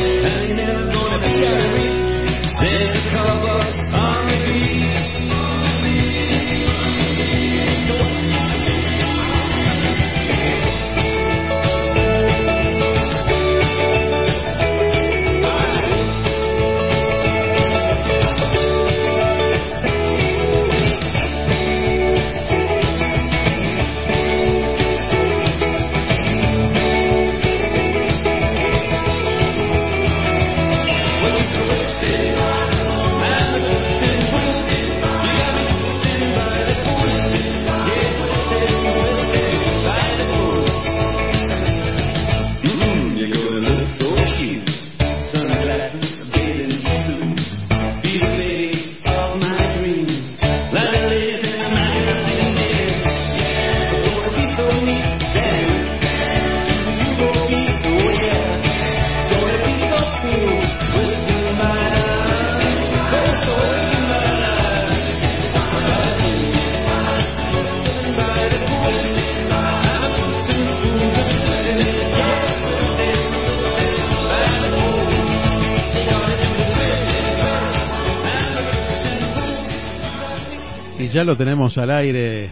Lo tenemos al aire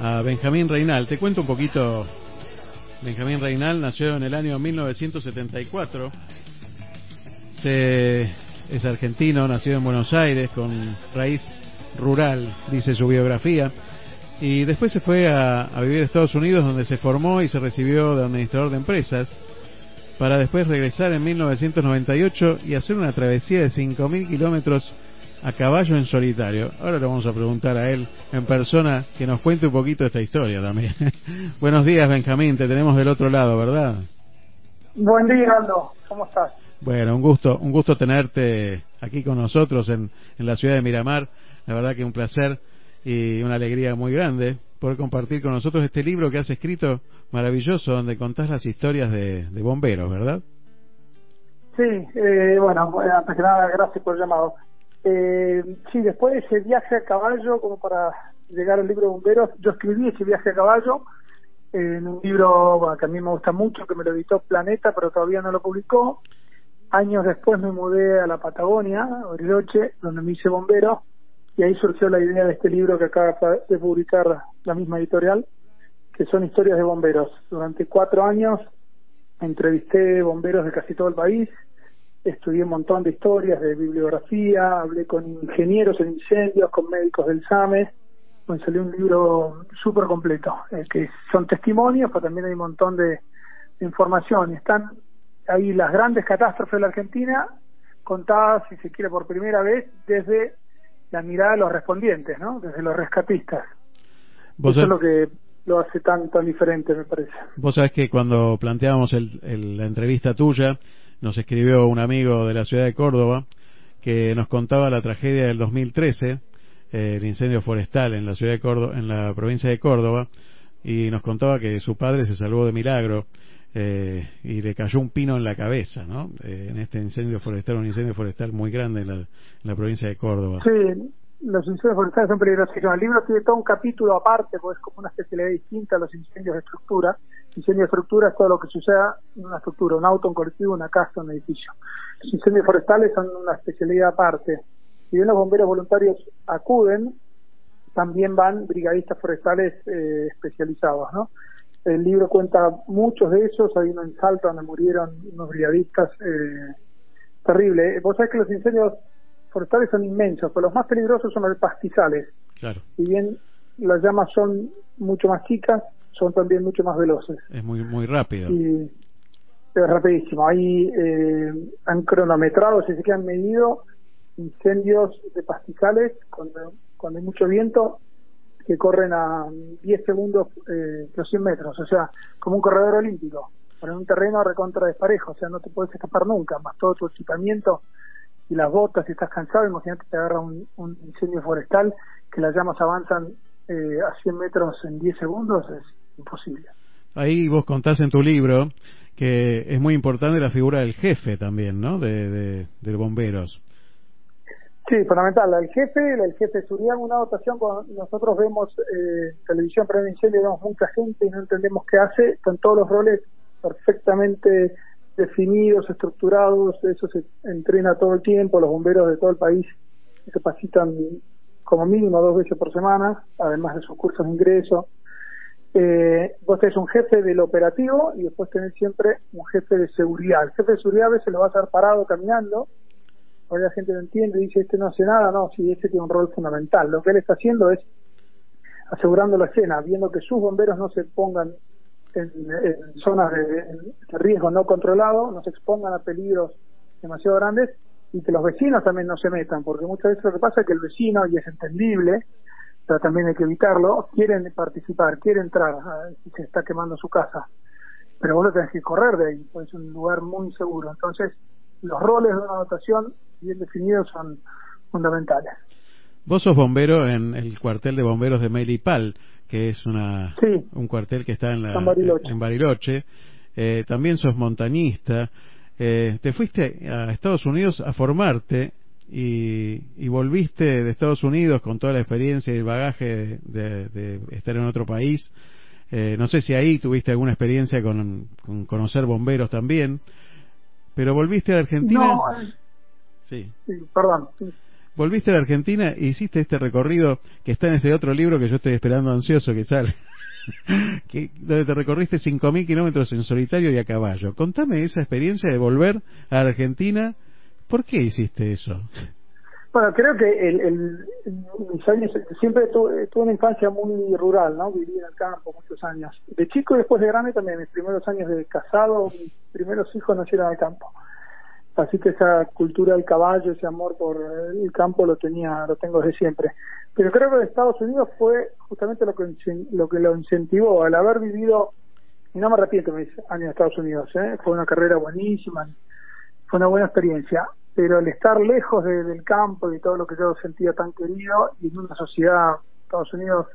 a Benjamín Reinal. Te cuento un poquito. Benjamín Reinal nació en el año 1974. Se- es argentino, nacido en Buenos Aires con raíz rural, dice su biografía. Y después se fue a, a vivir a Estados Unidos donde se formó y se recibió de administrador de empresas para después regresar en 1998 y hacer una travesía de 5.000 kilómetros a caballo en solitario. Ahora le vamos a preguntar a él en persona que nos cuente un poquito esta historia también. Buenos días, Benjamín, te tenemos del otro lado, ¿verdad? Buen día, Aldo. ¿Cómo estás? Bueno, un gusto, un gusto tenerte aquí con nosotros en, en la ciudad de Miramar. La verdad que un placer y una alegría muy grande poder compartir con nosotros este libro que has escrito maravilloso donde contás las historias de, de bomberos, ¿verdad? Sí, eh, bueno, bueno, antes que nada, gracias por el llamado. Eh, sí, después de ese viaje a caballo, como para llegar al libro de bomberos, yo escribí ese viaje a caballo en un libro que a mí me gusta mucho, que me lo editó Planeta, pero todavía no lo publicó. Años después me mudé a la Patagonia, a donde me hice bombero, y ahí surgió la idea de este libro que acaba de publicar la misma editorial, que son historias de bomberos. Durante cuatro años entrevisté bomberos de casi todo el país, estudié un montón de historias de bibliografía, hablé con ingenieros en incendios, con médicos del SAME, me salió un libro súper completo, eh, que son testimonios, pero también hay un montón de, de información. Están ahí las grandes catástrofes de la Argentina contadas, si se quiere, por primera vez desde la mirada de los respondientes, ¿no? Desde los rescatistas. Vos Eso es lo que lo hace tan tan diferente, me parece. Vos sabés que cuando planteábamos el- el- la entrevista tuya, nos escribió un amigo de la ciudad de Córdoba que nos contaba la tragedia del 2013, eh, el incendio forestal en la ciudad de Córdoba, en la provincia de Córdoba, y nos contaba que su padre se salvó de milagro eh, y le cayó un pino en la cabeza, ¿no? Eh, en este incendio forestal, un incendio forestal muy grande en la, provincia de Córdoba. Sí, los incendios forestales son peligrosos. El libro tiene todo un capítulo aparte, porque es como una especialidad distinta a los incendios de estructura. Incendio de estructura es todo lo que suceda en una estructura, un auto, un colectivo, una casa, un edificio. Los incendios forestales son una especialidad aparte. Si bien los bomberos voluntarios acuden, también van brigadistas forestales eh, especializados, ¿no? El libro cuenta muchos de esos, hay uno en Salta donde murieron unos brigadistas, eh, terrible. Vos sabés que los incendios forestales son inmensos, pero los más peligrosos son los de pastizales. Claro, Si bien las llamas son mucho más chicas, son también mucho más veloces. es muy muy rápido. Y es rapidísimo. Ahí eh, han cronometrado, si se que han medido incendios de pastizales cuando, cuando hay mucho viento que corren a 10 segundos eh, los 100 metros, o sea, como un corredor olímpico, pero en un terreno recontra desparejo, o sea, no te puedes escapar nunca, más todo tu equipamiento y las botas, si estás cansado, imagínate te agarra un, un incendio forestal, que las llamas avanzan eh, a 100 metros en 10 segundos, es imposible. Ahí vos contás en tu libro que es muy importante la figura del jefe también, ¿no? De, de, de bomberos. Sí, fundamental. El jefe, el jefe Surian, una dotación cuando nosotros vemos eh, televisión un incendio, vemos mucha gente y no entendemos qué hace, están todos los roles perfectamente definidos, estructurados, eso se entrena todo el tiempo, los bomberos de todo el país se capacitan como mínimo dos veces por semana, además de sus cursos de ingreso. Eh, vos tenés un jefe del operativo y después tenés siempre un jefe de seguridad. El jefe de seguridad a veces lo va a hacer parado caminando, Hoy la gente no entiende y dice, este no hace nada, no, sí, este tiene un rol fundamental. Lo que él está haciendo es asegurando la escena, viendo que sus bomberos no se pongan en, en zonas de, de riesgo no controlado, no se expongan a peligros demasiado grandes y que los vecinos también no se metan, porque muchas veces lo que pasa es que el vecino, y es entendible, pero también hay que evitarlo, quieren participar, quieren entrar, ah, si se está quemando su casa, pero vos lo tenés que correr de ahí, pues es un lugar muy inseguro. Entonces, los roles de una dotación bien definidos son fundamentales. Vos sos bombero en el cuartel de bomberos de Melipal, que es una Sí. un cuartel que está en, la, En Bariloche. en Bariloche. Eh, también sos montañista. Eh, te fuiste a Estados Unidos a formarte y, y volviste de Estados Unidos con toda la experiencia y el bagaje de, de estar en otro país. Eh, no sé si ahí tuviste alguna experiencia con, con conocer bomberos también, pero volviste a la Argentina. No, eh, Sí. sí, perdón. sí. volviste a la Argentina e hiciste este recorrido que está en este otro libro que yo estoy esperando ansioso que sale. que, donde te recorriste 5.000 kilómetros en solitario y a caballo. Contame esa experiencia de volver a Argentina. ¿Por qué hiciste eso? Bueno, creo que el, mis años, siempre tuve, tuve una infancia muy rural, ¿no? Viví en el campo muchos años. De chico y después de grande también, mis primeros años de casado, mis primeros hijos nacieron en el campo. Así que esa cultura del caballo, ese amor por el campo lo tenía, lo tengo desde siempre. Pero creo que Estados Unidos fue justamente lo que lo que lo incentivó al haber vivido y no me arrepiento años en Estados Unidos, ¿eh? fue una carrera buenísima, fue una buena experiencia, pero el estar lejos de- del campo y todo lo que yo sentía tan querido y en una sociedad, Estados Unidos,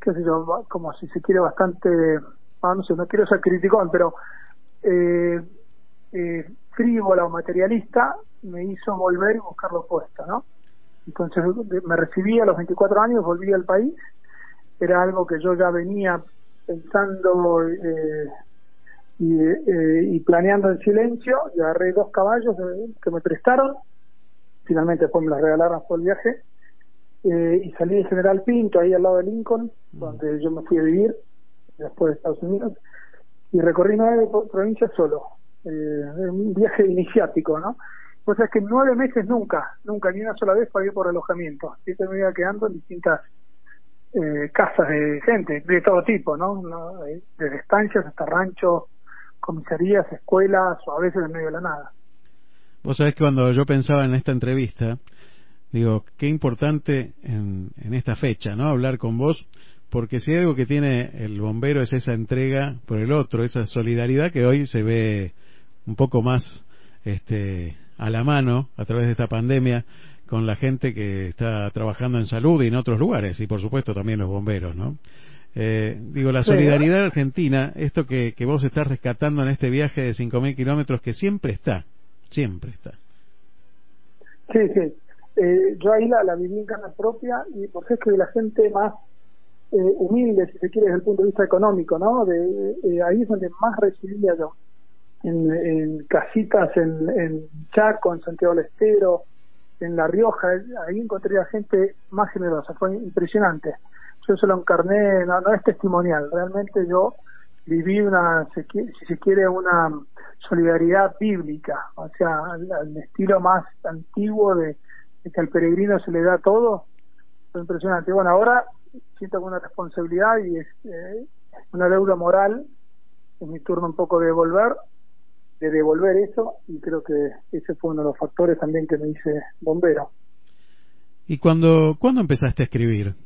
qué sé yo, como si se quiere bastante, ah, no quiero ser criticón, pero eh, eh, frívola o materialista me hizo volver y buscar lo opuesto, ¿no? Entonces me recibí a los 24 años, volví al país, era algo que yo ya venía pensando eh, y, eh, y planeando en silencio, y agarré dos caballos de- que me prestaron, finalmente después me los regalaron por el viaje, eh, y salí de General Pinto, ahí al lado de Lincoln, donde yo me fui a vivir, después de Estados Unidos, y recorrí nueve provincias solo, eh, un viaje iniciático, ¿no? Pues es que en nueve meses nunca, nunca, ni una sola vez pagué por alojamiento, siempre me iba quedando en distintas eh, casas de gente, de todo tipo, ¿no? Eh, Desde estancias hasta ranchos, comisarías, escuelas, o a veces en medio de la nada. Vos sabés que cuando yo pensaba en esta entrevista, digo, qué importante en, en esta fecha, ¿no? Hablar con vos, porque si algo que tiene el bombero es esa entrega por el otro, esa solidaridad que hoy se ve un poco más este, a la mano a través de esta pandemia con la gente que está trabajando en salud y en otros lugares, y por supuesto también los bomberos, ¿no? Eh, digo, la solidaridad argentina, esto que, que vos estás rescatando en este viaje de 5.000 kilómetros, que siempre está, siempre está. Sí, sí. Eh, yo ahí la, la viví en carne propia y porque es que la gente más eh, humilde, si se quiere, desde el punto de vista económico, ¿no? De, eh, ahí es donde más recibía yo. En, en casitas en, en Chaco, en Santiago del Estero, en La Rioja, eh, ahí encontré a gente más generosa, fue impresionante. Yo se lo encarné, no, no es testimonial, realmente yo viví una, si se quiere, una solidaridad bíblica, o sea, al, estilo más antiguo de, que al peregrino se le da todo, fue impresionante. Bueno, ahora siento una responsabilidad y es eh, una deuda moral, es mi turno un poco de devolver, de devolver eso, y creo que ese fue uno de los factores también que me hice bombero. ¿Y cuando, cuándo empezaste a escribir?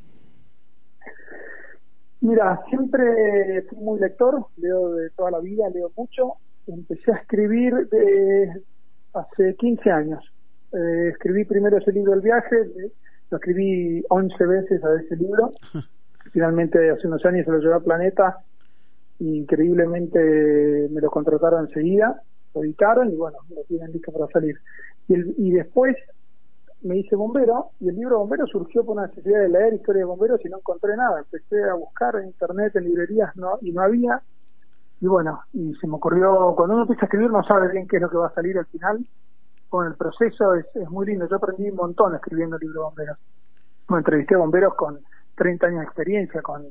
Mira, siempre fui muy lector, leo de toda la vida, leo mucho. Empecé a escribir de hace 15 años. Eh, escribí primero ese libro El viaje, eh, lo escribí 11 veces a ese libro. Finalmente, hace unos años se lo llevé a Planeta increíblemente me lo contrataron enseguida, lo editaron y bueno, lo tienen listo para salir. Y, el- y después me hice bombero y el libro bombero surgió por una necesidad de leer historia de bomberos y no encontré nada. Empecé a buscar en internet, en librerías no, y no había. Y bueno, y se me ocurrió, cuando uno empieza a escribir no sabe bien qué es lo que va a salir al final. Con el proceso es, es muy lindo. Yo aprendí un montón escribiendo el libro bomberos. Me entrevisté a bomberos con 30 años de experiencia, con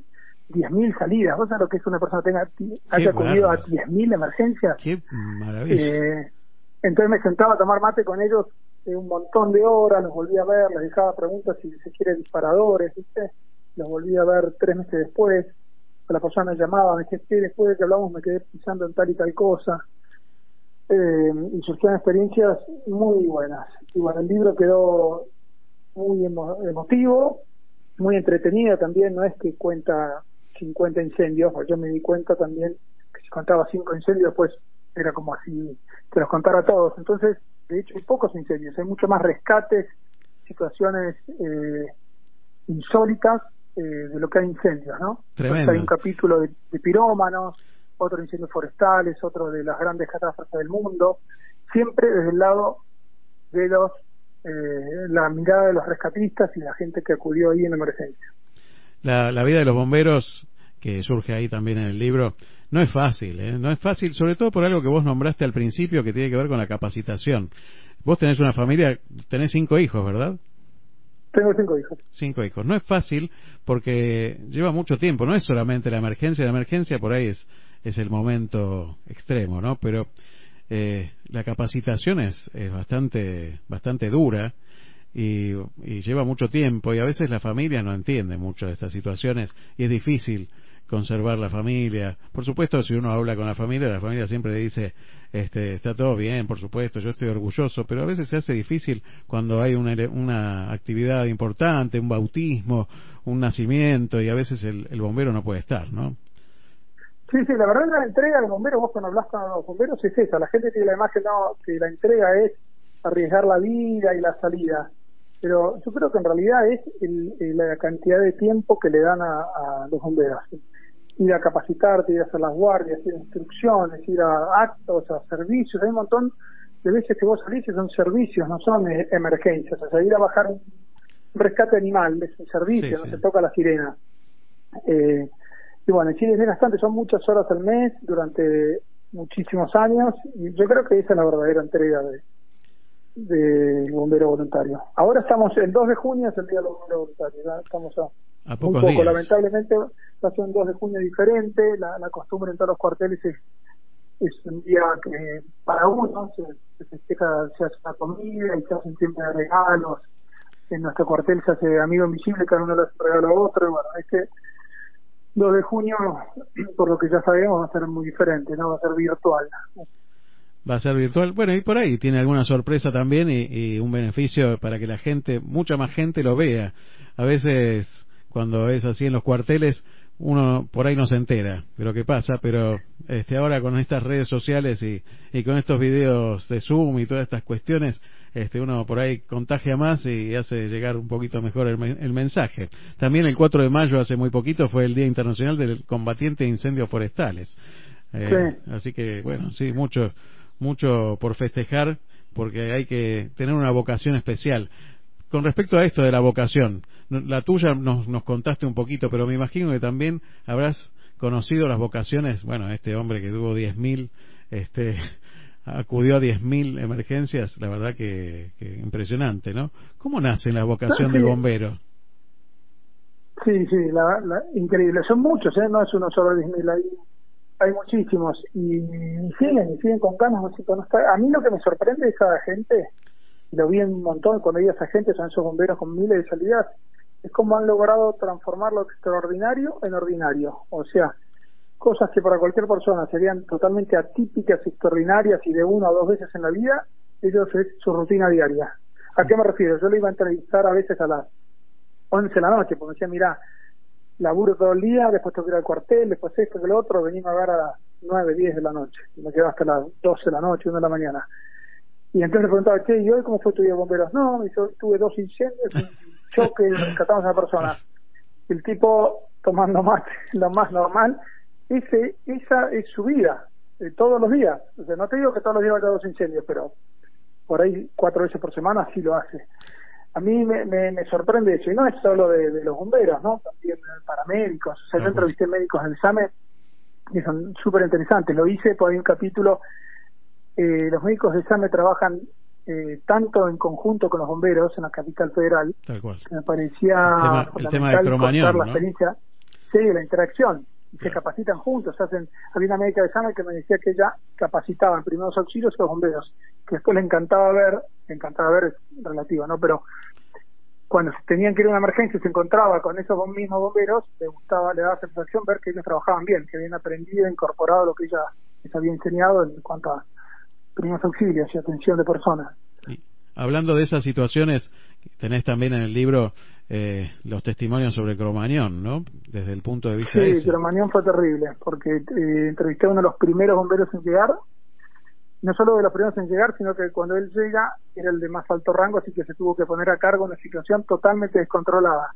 10.000 salidas. ¿Vos sabés lo que es una persona que tenga, haya acudido a bárbaro. 10.000 emergencias? Qué maravilla. Eh, entonces me sentaba a tomar mate con ellos un montón de horas, los volví a ver, les dejaba preguntas si se quiere disparadores, ¿viste? Los volví a ver tres meses después. La persona llamaba, me decía, "Che, después de que hablamos me quedé pensando en tal y tal cosa. Eh, y surgieron experiencias muy buenas. Y bueno, el libro quedó muy emo- emotivo, muy entretenido también, no es que cuenta 50 incendios, porque yo me di cuenta también que si contaba cinco incendios, pues era como así que los contara todos. Entonces, de hecho, hay pocos incendios, hay mucho más rescates, situaciones eh, insólitas eh, de lo que hay incendios, ¿no? Entonces, hay un capítulo de, de pirómanos, otro de incendios forestales, otro de las grandes catástrofes del mundo, siempre desde el lado de los eh, la mirada de los rescatistas y la gente que acudió ahí en emergencia. La, la vida de los bomberos, que surge ahí también en el libro, no es fácil, ¿eh? No es fácil, sobre todo por algo que vos nombraste al principio que tiene que ver con la capacitación. Vos tenés una familia, tenés cinco hijos, ¿verdad? Tengo cinco hijos. Cinco hijos. No es fácil porque lleva mucho tiempo, no es solamente la emergencia, la emergencia por ahí es, es el momento extremo, ¿no? Pero eh, la capacitación es, es bastante, bastante dura y, y lleva mucho tiempo y a veces la familia no entiende mucho de estas situaciones y es difícil conservar la familia. Por supuesto, si uno habla con la familia, la familia siempre dice, este, está todo bien, por supuesto, yo estoy orgulloso, pero a veces se hace difícil cuando hay una, una actividad importante, un bautismo, un nacimiento, y a veces el, el bombero no puede estar, ¿no? Sí, sí, la verdad la entrega del bombero, vos cuando hablas con los bomberos es esa, la gente tiene la imagen que la entrega es arriesgar la vida y la salida, pero yo creo que en realidad es el- la cantidad de tiempo que le dan a, a los bomberos. Ir a capacitarte, ir a hacer las guardias, ir a instrucciones, ir a actos, a servicios, hay un montón de veces que vos salís y son servicios, no son eh, emergencias, o sea, ir a bajar un rescate animal es un servicio, Sí, no sí. se toca la sirena. Eh, y bueno, en Chile es desgastante, son muchas horas al mes durante muchísimos años y yo creo que esa es la verdadera entrega de del bombero voluntario. Ahora estamos, el 2 de junio es el día del bombero voluntario, ya estamos a, A muy pocos poco, días. lamentablemente va a ser un 2 de junio diferente, la, la costumbre en todos los cuarteles es, es un día que para uno se, se festeja, se hace una comida y se hacen siempre regalos, en nuestro cuartel se hace amigo invisible, cada uno le hace regalo a otro, y bueno, este 2 de junio, por lo que ya sabemos, va a ser muy diferente, no va a ser virtual. va a ser virtual. Bueno, y por ahí tiene alguna sorpresa también y, y un beneficio para que la gente, mucha más gente lo vea. A veces cuando es así en los cuarteles, uno por ahí no se entera de lo que pasa, pero este ahora con estas redes sociales y, y con estos videos de Zoom y todas estas cuestiones, este uno por ahí contagia más y hace llegar un poquito mejor el, el mensaje. También el 4 de mayo, hace muy poquito, fue el Día Internacional del Combatiente de Incendios Forestales. Eh, Así que, bueno, sí, mucho, mucho por festejar, porque hay que tener una vocación especial. Con respecto a esto de la vocación, la tuya nos, nos contaste un poquito, pero me imagino que también habrás conocido las vocaciones, bueno, este hombre que tuvo 10.000, este, acudió a 10.000 emergencias, la verdad que, que impresionante, ¿no? ¿Cómo nace la vocación Sí. del bombero? Sí, sí, la, la- increíble. Son muchos, ¿eh? no es uno solo de Disney, hay, hay muchísimos. Y, y siguen, y siguen con ganas. no está- A mí lo que me sorprende es esa gente, y lo vi un montón cuando vi a esa gente, son esos bomberos con miles de salidas, es como han logrado transformar lo extraordinario en ordinario. O sea, cosas que para cualquier persona serían totalmente atípicas, extraordinarias y de una o dos veces en la vida, ellos es su rutina diaria. ¿A qué me refiero? Yo le iba a entrevistar a veces a las 11 de la noche, porque me decía, mira, laburo todo el día, después tengo que ir al cuartel, después esto, que lo otro, venimos a ver a las 9, 10 de la noche, y me quedo hasta las 12 de la noche, 1 de la mañana. Y entonces le preguntaba, che, ¿y hoy cómo fue tu día de bomberos? No, me "Hoy tuve dos incendios, un choque, rescatamos a una persona. El tipo tomando mate, lo más normal, ese, esa es su vida, eh, todos los días. O sea, no te digo que todos los días vaya a dos incendios, pero por ahí cuatro veces por semana sí lo hace. A mí me, me, me sorprende eso, y no es solo de, de los bomberos, ¿no? También paramédicos. O sea, yo entrevisté médicos del SAME que son súper interesantes. Lo hice, por ahí un capítulo. Eh, los médicos del SAME trabajan eh, tanto en conjunto con los bomberos en la capital federal, Tal cual. que me parecía El tema- el tema de Cromañón, la ¿no? experiencia, sí, la interacción, y se capacitan juntos, hacen, había una médica de SAME que me decía que ella capacitaba en primeros auxilios a los bomberos, que después le encantaba ver, le encantaba ver es relativo, ¿no? Pero cuando tenían que ir a una emergencia y se encontraba con esos mismos bomberos, le gustaba, le daba satisfacción ver que ellos trabajaban bien, que habían aprendido, incorporado lo que ella les había enseñado en cuanto a primeros auxilios y atención de personas. Hablando de esas situaciones, tenés también en el libro eh, los testimonios sobre Cromañón, ¿no? Desde el punto de vista Sí, ese. Cromañón fue terrible, porque eh, entrevisté a uno de los primeros bomberos en llegar, no solo de los primeros en llegar, sino que cuando él llega era el de más alto rango, así que se tuvo que poner a cargo una situación totalmente descontrolada.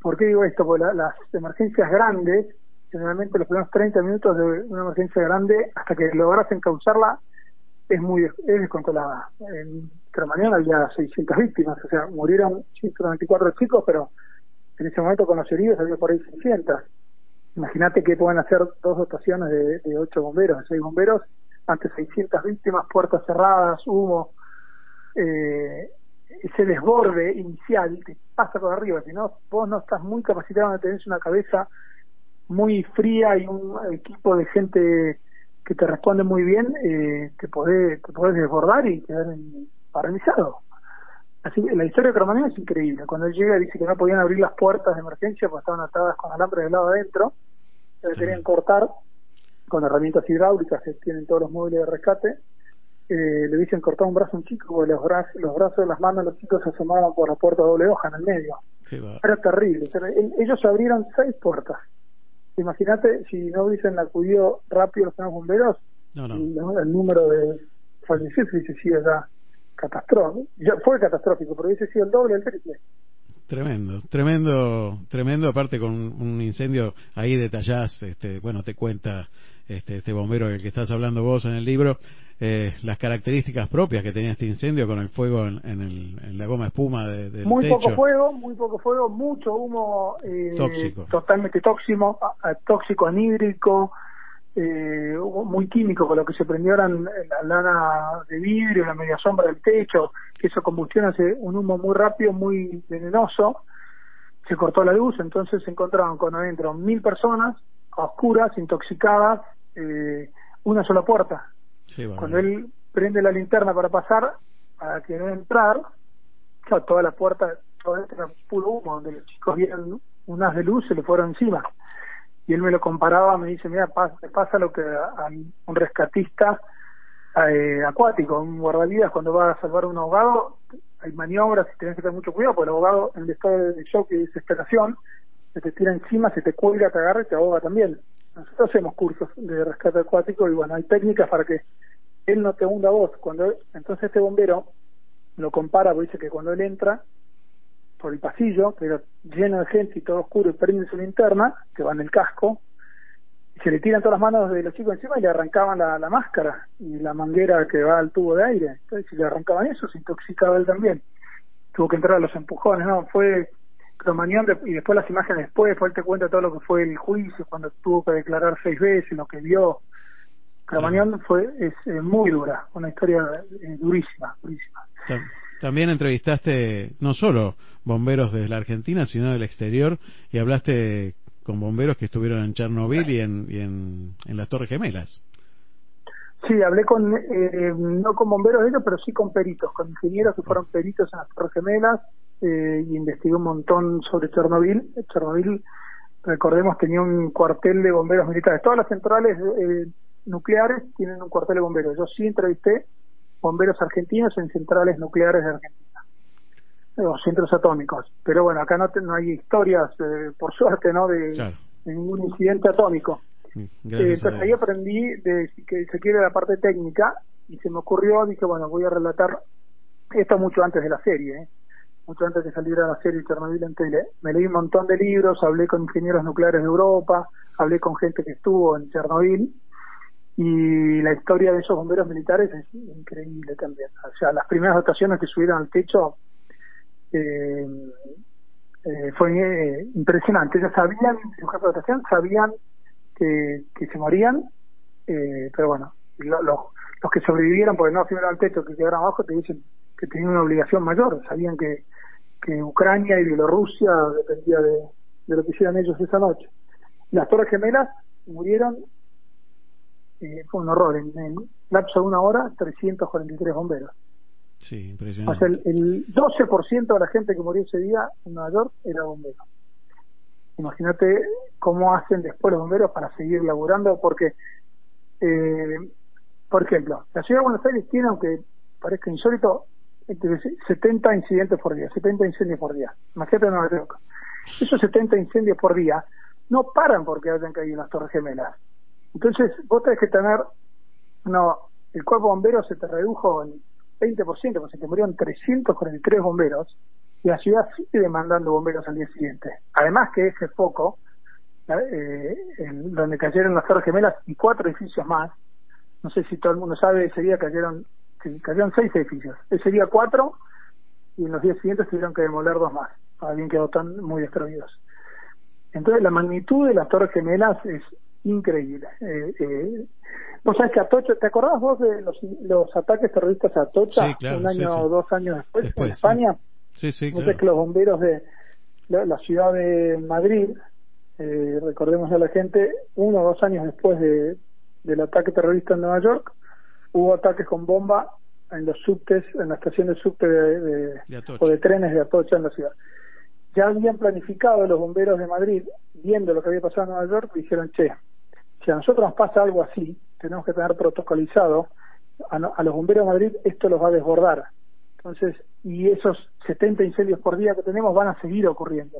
¿Por qué digo esto? Porque la- las emergencias grandes, generalmente los primeros 30 minutos de una emergencia grande, hasta que logras encauzarla, es muy es descontrolada. En Cromañón había 600 víctimas, o sea, murieron 194 chicos, pero en ese momento con los heridos había por ahí 600. Imagínate que pueden hacer dos dotaciones de, de 8 bomberos, de 6 bomberos, ante 600 víctimas, puertas cerradas, humo. Eh, ese desborde inicial te pasa por arriba, si no, vos no estás muy capacitado, no tenés una cabeza muy fría y un equipo de gente que te responde muy bien, eh, te podés, te podés desbordar y quedar en- paralizado. Así que la historia de Cromañón es increíble. Cuando él llega dice que no podían abrir las puertas de emergencia porque estaban atadas con alambre del lado adentro, le querían cortar con herramientas hidráulicas que tienen todos los móviles de rescate. Eh, le dicen cortar un brazo a un chico porque los, brazos, los brazos de las manos de los chicos se asomaban por la puerta doble hoja en el medio. Era terrible. Ellos abrieron seis puertas. Imagínate si no hubiesen acudido rápido los primeros bomberos, No, no. el, el número de fallecidos hubiese sido ya catastrófico. Ya fue catastrófico, pero hubiese sido el doble, el triple. Tremendo, tremendo, tremendo. Aparte con un un incendio, ahí detallás, este, bueno, te cuenta este, este bombero del que estás hablando vos en el libro, eh, las características propias que tenía este incendio con el fuego en, en el- en la goma espuma de- del muy techo. poco fuego, muy poco fuego, mucho humo eh, Tóxico. totalmente tóxico, tóxico anhídrico, eh, muy químico, con lo que se prendió eran la lana de vidrio, la media sombra del techo, que eso combustión hace un humo muy rápido, muy venenoso, se cortó la luz, entonces se encontraron con adentro mil personas, a oscuras, intoxicadas, eh, una sola puerta. Cuando él prende la linterna para pasar, para querer entrar, claro, toda la puerta, todo esto era puro humo, donde los chicos vieron un haz de luz, se le fueron encima. Y él me lo comparaba, me dice, mira, pasa, pasa lo que a, a un rescatista eh, acuático, un guardavidas, cuando va a salvar a un ahogado, hay maniobras y tenés que tener mucho cuidado, porque el ahogado en el estado de shock y desesperación, se te tira encima, se te cuelga, te agarra y te ahoga también. Nosotros hacemos cursos de rescate acuático y bueno, hay técnicas para que él no te hunda vos. Cuando entonces este bombero lo compara, porque dice que cuando él entra por el pasillo, que era lleno de gente y todo oscuro, y prende su linterna, que va en el casco, y se le tiran todas las manos de los chicos encima y le arrancaban la, la máscara y la manguera que va al tubo de aire. Entonces, si le arrancaban eso, se intoxicaba él también. Tuvo que entrar a los empujones, ¿no? Fue Cromañón de- y después las imágenes después, después él te cuenta todo lo que fue el juicio, cuando tuvo que declarar seis veces, lo que vio. Cromañón fue es eh, muy dura, una historia eh, durísima, durísima. Tam- También entrevistaste no solo bomberos de la Argentina, sino del exterior, y hablaste con bomberos que estuvieron en Chernobyl y en, y en, en las Torres Gemelas. Sí, hablé con, eh, no con bomberos de ellos, pero sí con peritos, con ingenieros que fueron peritos en las Torres Gemelas eh, y investigué un montón sobre Chernobyl. Chernobyl, recordemos, tenía un cuartel de bomberos militares. Todas las centrales eh, nucleares tienen un cuartel de bomberos. Yo sí entrevisté bomberos argentinos en centrales nucleares de Argentina, o centros atómicos. Pero bueno, acá no, te- no hay historias, eh, por suerte, ¿no? De, Claro. de ningún incidente atómico. Eh, a entonces ahí Dios. aprendí de que se quiere la parte técnica y se me ocurrió, dije, bueno, voy a relatar esto mucho antes de la serie, ¿eh? Mucho antes de que saliera la serie Chernobyl en tele. Me leí un montón de libros, hablé con ingenieros nucleares de Europa, hablé con gente que estuvo en Chernobyl y la historia de esos bomberos militares es increíble también. O sea, las primeras dotaciones que subieron al techo eh, eh, fue eh, impresionante. Ellos sabían, los jefes de dotación sabían que, que se morían, eh, pero bueno, lo- lo- los que sobrevivieron porque no subieron al techo, que quedaron abajo, te dicen que tenían una obligación mayor, sabían que, que Ucrania y Bielorrusia dependía de, de lo que hicieran ellos esa noche. Las Torres Gemelas murieron, eh, fue un horror, en, en lapso de una hora, 343 bomberos. Sí, O impresionante. sea, el, el 12% de la gente que murió ese día en Nueva York era bombero. Imagínate cómo hacen después los bomberos para seguir laburando, porque, eh, por ejemplo, la ciudad de Buenos Aires tiene, aunque parezca insólito, 70 incidentes por día, 70 incendios por día. Imagínate Nueva York. Esos 70 incendios por día no paran porque hayan caído las Torres Gemelas. Entonces, vos tenés que tener, no, el cuerpo de bomberos se te redujo en 20%, porque se te murieron 343 bomberos, y la ciudad sigue demandando bomberos al día siguiente. Además que ese foco, eh, donde cayeron las Torres Gemelas y cuatro edificios más, no sé si todo el mundo sabe, ese día cayeron, que cayeron seis edificios, ese día cuatro, y en los días siguientes tuvieron que demoler dos más, habían quedado tan muy destruidos. Entonces la magnitud de las Torres Gemelas es increíble. Eh, eh, vos sabés que Atocha, ¿te acordás vos de los, los ataques terroristas a Atocha? Sí, claro, un año sí, sí. o dos años después, Después, en España. Sí, sí, Entonces claro. que los bomberos de la, la ciudad de Madrid, eh, recordemos a la gente, uno o dos años después de, del ataque terrorista en Nueva York, hubo ataques con bomba en los subtes, en la estación de subte de, de- De Atocha. o de trenes de Atocha en la ciudad. Ya habían planificado los bomberos de Madrid, viendo lo que había pasado en Nueva York, dijeron, che, si a nosotros nos pasa algo así, tenemos que tener protocolizado, a, no- a los bomberos de Madrid esto los va a desbordar. Entonces, y esos 70 incendios por día que tenemos van a seguir ocurriendo.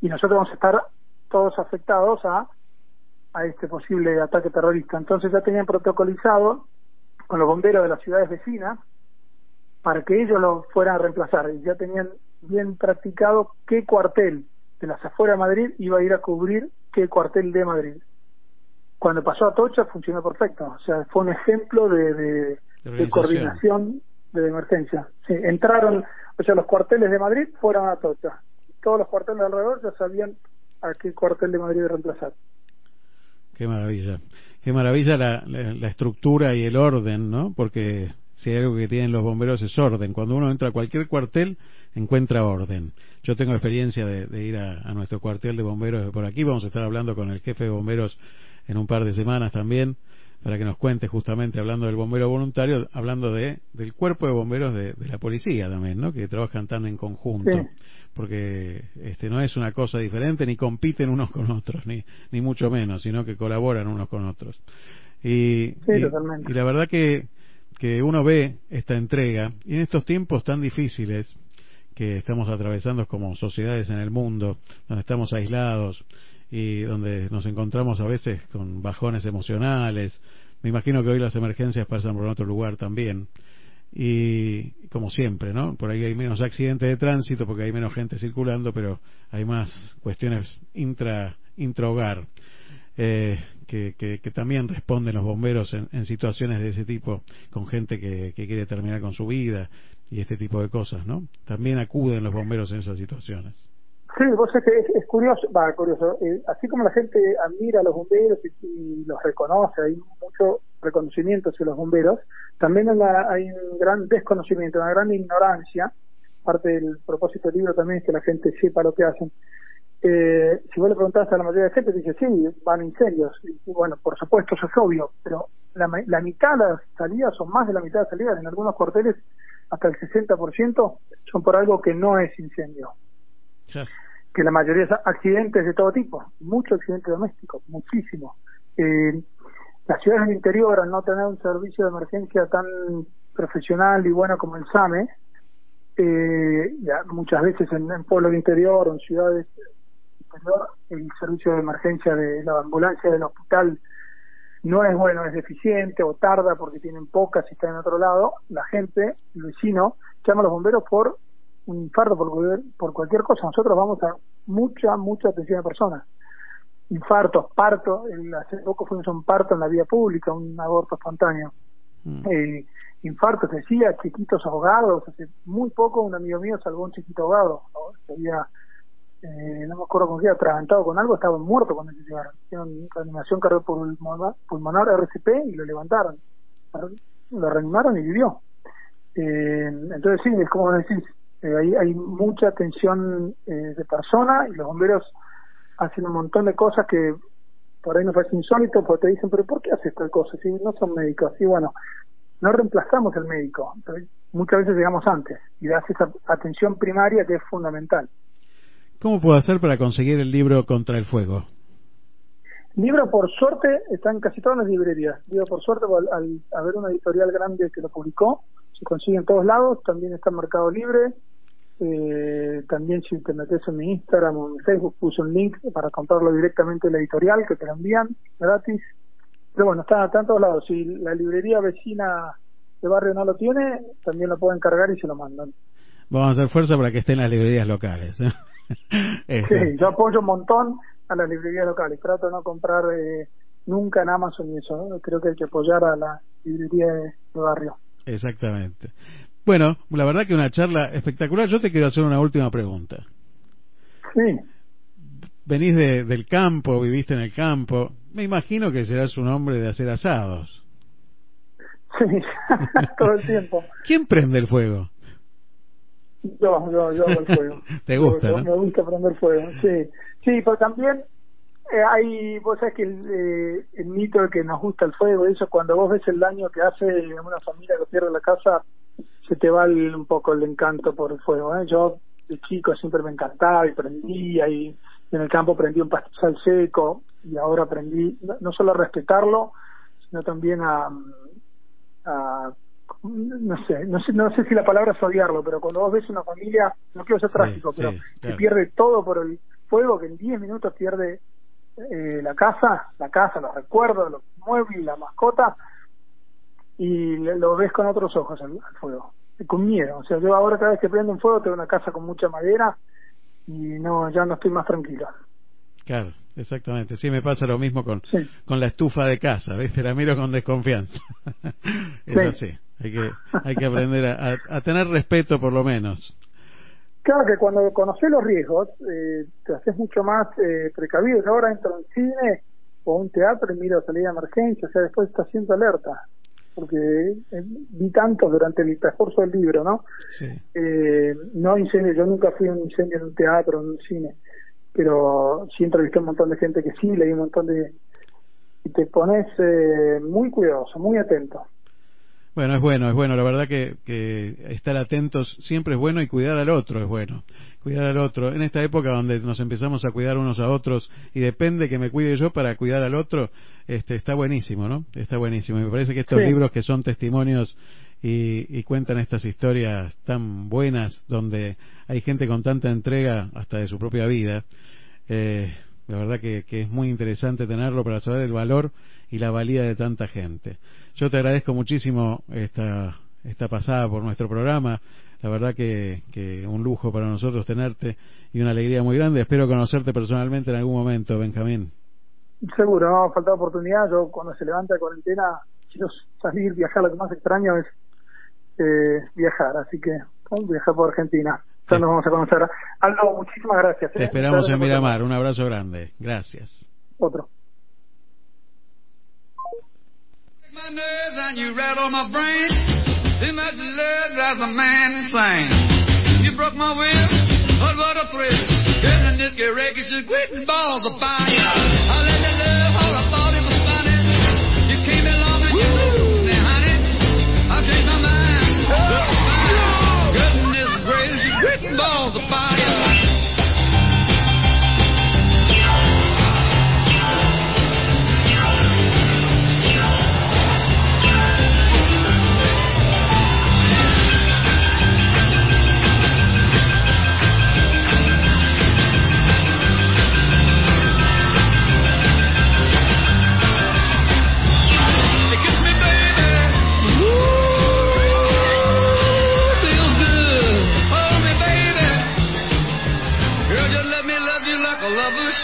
Y nosotros vamos a estar todos afectados a, a este posible ataque terrorista. Entonces ya tenían protocolizado con los bomberos de las ciudades vecinas para que ellos lo fueran a reemplazar. Y ya tenían bien practicado qué cuartel de las afueras de Madrid iba a ir a cubrir qué cuartel de Madrid. Cuando pasó a Tocha funcionó perfecto. O sea, fue un ejemplo de, de, De coordinación de emergencia. Sí, entraron, o sea, los cuarteles de Madrid fueron a Tocha. Todos los cuarteles de alrededor ya sabían a qué cuartel de Madrid reemplazar. Qué maravilla. Qué maravilla la, la, estructura y el orden, ¿no? Porque si hay algo que tienen los bomberos es orden. Cuando uno entra a cualquier cuartel, encuentra orden. Yo tengo experiencia de, de ir a, nuestro cuartel de bomberos por aquí. Vamos a estar hablando con el jefe de bomberos en un par de semanas también para que nos cuente justamente hablando del bombero voluntario, hablando de del cuerpo de bomberos de, de la policía también, ¿no? Que trabajan tan en conjunto. Porque este no es una cosa diferente ni compiten unos con otros, ni ni mucho menos, sino que colaboran unos con otros. Y, Sí, y- totalmente. y la verdad que que uno ve esta entrega y en estos tiempos tan difíciles que estamos atravesando como sociedades en el mundo, donde estamos aislados y donde nos encontramos a veces con bajones emocionales. Me imagino que hoy las emergencias pasan por otro lugar también. Y como siempre, ¿no? Por ahí hay menos accidentes de tránsito porque hay menos gente circulando, pero hay más cuestiones intra intrahogar eh, que, que, también responden los bomberos en, en situaciones de ese tipo, con gente que, quiere terminar con su vida y este tipo de cosas, ¿no? También acuden los bomberos en esas situaciones. Sí, vos sabés es, es curioso, va, curioso, eh, así como la gente admira a los bomberos y los reconoce, hay mucho reconocimiento hacia los bomberos, también hay, un gran desconocimiento, una gran ignorancia, parte del propósito del libro también es que la gente sepa lo que hacen. Eh, si vos le preguntás a la mayoría de gente, dice, sí, van incendios, y bueno, por supuesto, eso es obvio, pero la, la mitad de las salidas, o más de la mitad de las salidas, en algunos cuarteles, hasta el 60% son por algo que no es incendio que la mayoría es accidentes de todo tipo, mucho accidente doméstico, muchísimo. Eh, las ciudades del interior, al no tener un servicio de emergencia tan profesional y bueno como el SAME, eh, ya muchas veces en, en pueblos del interior o en ciudades interior, el servicio de emergencia de la ambulancia del hospital no es bueno, es deficiente o tarda porque tienen pocas y está en otro lado, la gente, el vecino, llama a los bomberos por un infarto, por cualquier cosa. Nosotros vamos a mucha, mucha atención a personas. Infartos, partos, el- hace poco a un parto en la vía pública, un aborto espontáneo. Eh, infartos, decía, chiquitos ahogados. Hace muy poco un amigo mío salvó a un chiquito ahogado. ¿no? Se había, eh, no me acuerdo con qué, atragantado con algo, estaba muerto cuando se llevaron. Hicieron reanimación cardiopulmonar pulmonar RCP y lo levantaron. Lo reanimaron y vivió. Eh, entonces sí, es como decís, eh, hay, hay mucha atención eh, de persona y los bomberos hacen un montón de cosas que por ahí nos parece insólito porque te dicen, pero ¿por qué haces tal cosa? Si no son médicos. Y bueno, no reemplazamos el médico, muchas veces llegamos antes y das esa atención primaria que es fundamental. ¿Cómo puedo hacer para conseguir el libro Contra el Fuego? Libro, por suerte, está en casi todas las librerías. Digo, por suerte, al, al haber una editorial grande que lo publicó, se consigue en todos lados. También está en Mercado Libre. Eh, también si te metes en mi Instagram o en mi Facebook, puse un link para comprarlo directamente en la editorial, que te lo envían gratis. Pero bueno, está, está en todos lados. Si la librería vecina de barrio no lo tiene, también lo pueden cargar y se lo mandan. Vamos a hacer fuerza para que esté en las librerías locales. ¿eh? Este, Sí, yo apoyo un montón a las librerías locales. Trato de no comprar eh, nunca en Amazon y eso. ¿no? Creo que hay que apoyar a la librería de, de barrio. Exactamente. Bueno, la verdad que una charla espectacular. Yo te quiero hacer una última pregunta. Sí. Venís de- del campo, viviste en el campo, Me imagino que serás un hombre de hacer asados. Sí, todo el tiempo. ¿Quién prende el fuego? Yo, yo, yo hago el fuego. Te gusta, Yo- ¿no? Me gusta prender fuego, sí. Sí, pero también eh, hay, vos sabés que el, eh, el mito de que nos gusta el fuego, eso cuando vos ves el daño que hace una familia que pierde la casa, se te va el- un poco el encanto por el fuego. ¿eh? Yo de chico siempre me encantaba y prendía y en el campo prendí un pastizal seco y ahora aprendí no, solo a respetarlo, sino también a, a no sé, no sé, no sé si la palabra es odiarlo, pero cuando vos ves una familia, no quiero ser trágico, sí, pero que claro. pierde todo por el fuego, que en 10 minutos pierde eh, la casa, la casa, los recuerdos, los muebles, la mascota, y lo ves con otros ojos al, al fuego, con miedo. O sea, yo ahora cada vez que prendo un fuego tengo una casa con mucha madera y no, ya no estoy más tranquilo. Claro, exactamente. Sí, me pasa lo mismo con, Sí. con la estufa de casa, ¿viste? La miro con desconfianza. es Sí. así. Hay que, hay que aprender a, a- a tener respeto, por lo menos. Claro que cuando conoces los riesgos, eh, te haces mucho más eh, precavido. Yo ahora entro a un cine o a un teatro y miro salida de emergencia, o sea, después estás siempre alerta. Porque eh, vi tantos durante el transcurso del libro, ¿no? Sí. Eh, no incendio, yo nunca fui a un incendio en un teatro, en un cine, pero sí entrevisté a un montón de gente que sí, leí un montón de... Y te pones eh, muy cuidadoso, muy atento. Bueno, es bueno, es bueno. La verdad que, que estar atentos siempre es bueno y cuidar al otro es bueno. Cuidar al otro. En esta época donde nos empezamos a cuidar unos a otros y depende que me cuide yo para cuidar al otro, este, está buenísimo, ¿no? Está buenísimo. Y me parece que estos Sí. libros que son testimonios y, y cuentan estas historias tan buenas donde hay gente con tanta entrega hasta de su propia vida, eh, la verdad que, que es muy interesante tenerlo para saber el valor y la valía de tanta gente. Yo te agradezco muchísimo esta, esta pasada por nuestro programa. La verdad que, un lujo para nosotros tenerte y una alegría muy grande. Espero conocerte personalmente en algún momento, Benjamín. Seguro, no va a faltar oportunidad. Yo cuando se levanta la cuarentena quiero salir, viajar. Lo que más extraño es eh, viajar. Así que vamos a viajar por Argentina. Ya nos vamos a conocer. Aldo, muchísimas gracias. Te ¿eh? esperamos Muchas en gracias por Miramar. Un abrazo grande. Gracias. Otro. Balls of fire.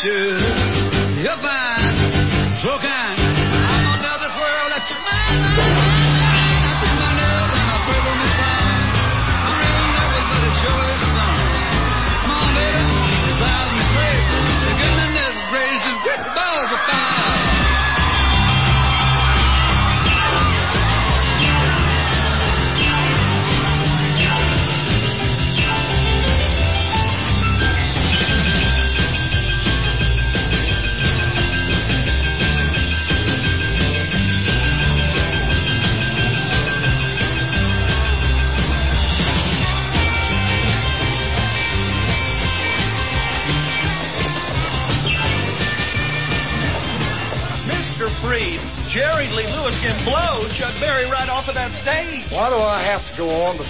Should.